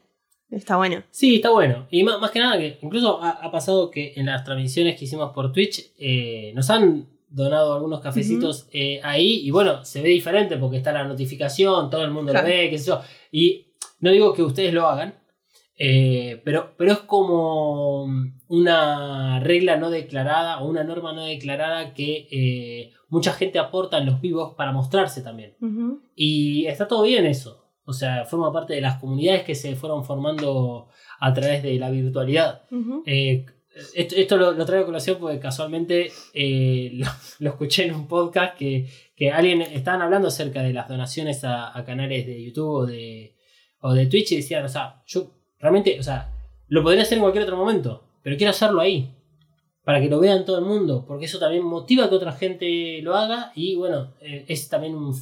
Está bueno. Sí, está bueno. Y más, más que nada, que incluso ha, ha pasado que en las transmisiones que hicimos por Twitch eh, nos han donado algunos cafecitos eh, ahí y bueno, se ve diferente porque está la notificación, todo el mundo Claro. lo ve, qué sé yo. Y no digo que ustedes lo hagan, eh, pero, pero es como una regla no declarada o una norma no declarada que eh, mucha gente aporta en los vivos para mostrarse también. Y está todo bien eso. O sea, forma parte de las comunidades que se fueron formando a través de la virtualidad. Eh, esto esto lo, lo traigo a colación porque casualmente lo, lo escuché en un podcast que, que alguien estaban hablando acerca de las donaciones a, a canales de YouTube o de, o de Twitch y decían, o sea, yo realmente, o sea, lo podría hacer en cualquier otro momento, pero quiero hacerlo ahí. Para que lo vean todo el mundo, porque eso también motiva que otra gente lo haga y bueno, eh, es también un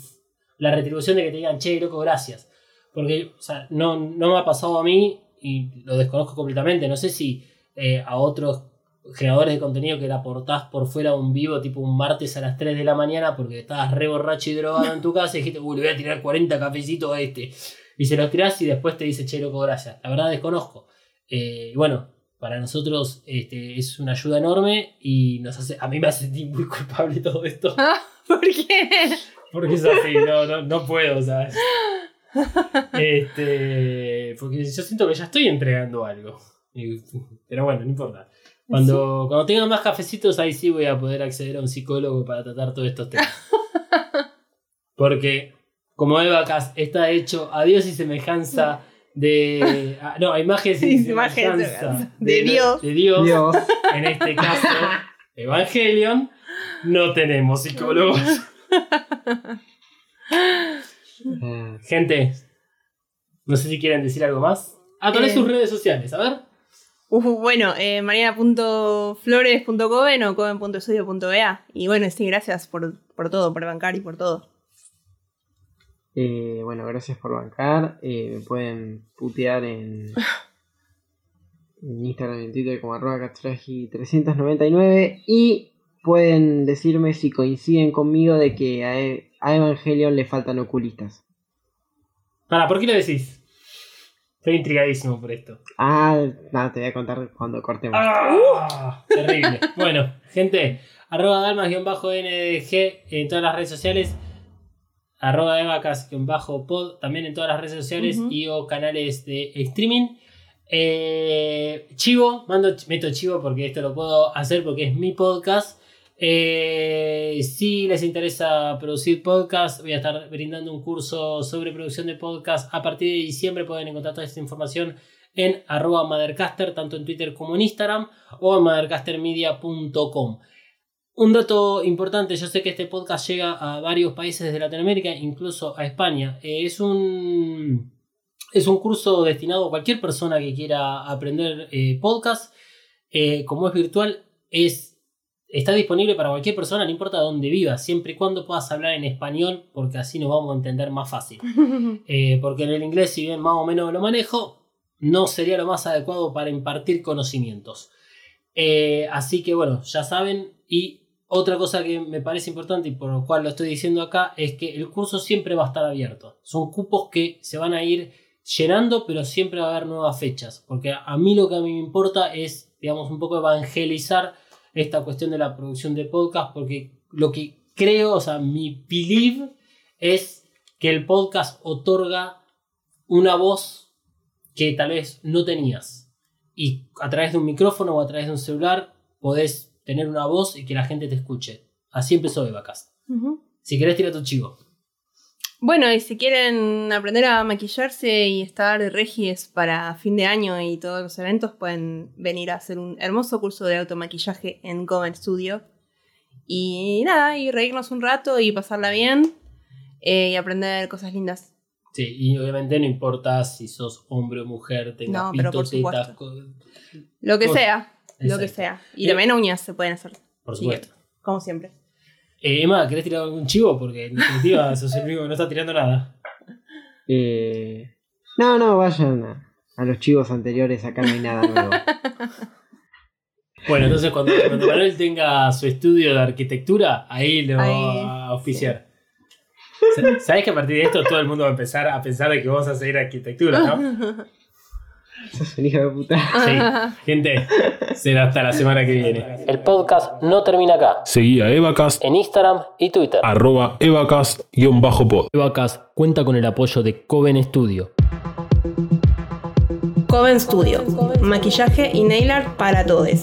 la retribución de que te digan, che, loco, gracias. Porque, o sea, no, no me ha pasado a mí y lo desconozco completamente. No sé si eh, a otros generadores de contenido que le aportás por fuera un vivo, tipo un martes a las 3 de la mañana, porque estabas re borracho y drogado en tu casa y dijiste, uy, le voy a tirar 40 cafecitos a este. Y se los tirás y después te dice, che, loco, gracias. La verdad desconozco. Eh, bueno, para nosotros este, es una ayuda enorme y nos hace, a mí me hace sentir muy culpable todo esto. ¿Por qué? Porque es así, no, no, no puedo, ¿sabes? Este, porque yo siento que ya estoy entregando algo. Pero bueno, no importa. Cuando, cuando tenga más cafecitos, ahí sí voy a poder acceder a un psicólogo para tratar todos estos temas. Porque, como Eva Cas está hecho a Dios y semejanza de. no, a imágenes y Sí, imagen y semejanza de Dios. de Dios, Dios. en este caso, Evangelion, no tenemos psicólogos. Gente, no sé si quieren decir algo más. Ah, ¿cuáles Eh. sus redes sociales? A ver. Uh, bueno, eh, mariana.flores.coven o coven.estudio.ea. Y bueno, sí, gracias por, por todo, por bancar y por todo. Eh, bueno, gracias por bancar. Eh, me pueden putear en, en Instagram y en Twitter como arroba katsuragi399 y pueden decirme si coinciden conmigo de que a, E- a Evangelion le faltan oculistas. Para, ¿por qué lo decís? Estoy intrigadísimo por esto. Ah, nada, te voy a contar cuando cortemos. Ah, terrible. bueno, gente, arroba dalmas-ndg en todas las redes sociales. Arroba evacas-pod también en todas las redes sociales y o canales de streaming. Eh, chivo, mando, meto chivo porque esto lo puedo hacer porque es mi podcast. Eh, si les interesa producir podcast, voy a estar brindando un curso sobre producción de podcast. A partir de diciembre pueden encontrar toda esta información en arroba mothercaster, tanto en Twitter como en Instagram, o en mothercastermedia.com. Un dato importante, yo sé que este podcast llega a varios países de Latinoamérica, incluso a España. Eh, es un es un curso destinado a cualquier persona que quiera aprender eh, podcast. Eh, como es virtual, es, está disponible para cualquier persona, no importa dónde viva, siempre y cuando puedas hablar en español, porque así nos vamos a entender más fácil. Porque en el inglés, si bien más o menos lo manejo, no sería lo más adecuado para impartir conocimientos. Así que bueno, ya saben. Y otra cosa que me parece importante y por lo cual lo estoy diciendo acá es que el curso siempre va a estar abierto. Son cupos que se van a ir llenando, pero siempre va a haber nuevas fechas. Porque a mí lo que a mí me importa es, digamos, un poco evangelizar esta cuestión de la producción de podcast, porque lo que creo, o sea, mi believe es que el podcast otorga una voz que tal vez no tenías. Y a través de un micrófono o a través de un celular podés tener una voz y que la gente te escuche. Así empezó Evacast. Ujú. Si querés, tira tu chivo. Bueno, y si quieren aprender a maquillarse y estar regies para fin de año y todos los eventos, pueden venir a hacer un hermoso curso de automaquillaje en Coven Studio. Y nada, y reírnos un rato y pasarla bien eh, y aprender cosas lindas. Sí, y obviamente no importa si sos hombre o mujer, tengas No, pito, tetas, Lo que Cos- lo que sea. Y Eh, también uñas se pueden hacer, por Sí. supuesto. como siempre. Eh, Emma, ¿querés tirar algún chivo? Porque en definitiva sos el único que no está tirando nada. Eh, no, no, vayan a, a los chivos anteriores, acá no hay nada nuevo. Bueno, entonces cuando, cuando Manuel tenga su estudio de arquitectura, ahí lo Ahí, va a oficiar. Sa- Sabés que a partir de esto todo el mundo va a empezar a pensar de que vos vas a seguir arquitectura, ¿no? Sos un hijo de puta. Sí. Gente, será hasta la semana que viene. El podcast no termina acá. Seguí a Evacast, En Instagram y Twitter. arroba Evacast-pod. Evacast cuenta con el apoyo de Coven Studio. Coven Studio, maquillaje y nail art para todos.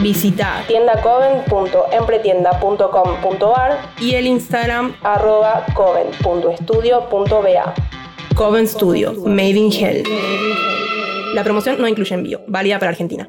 Visita tiendacoven.empretienda.com.ar y el Instagram arroba coven.estudio.ba. Coven Studio, Made in Hell. La promoción no incluye envío, válida para Argentina.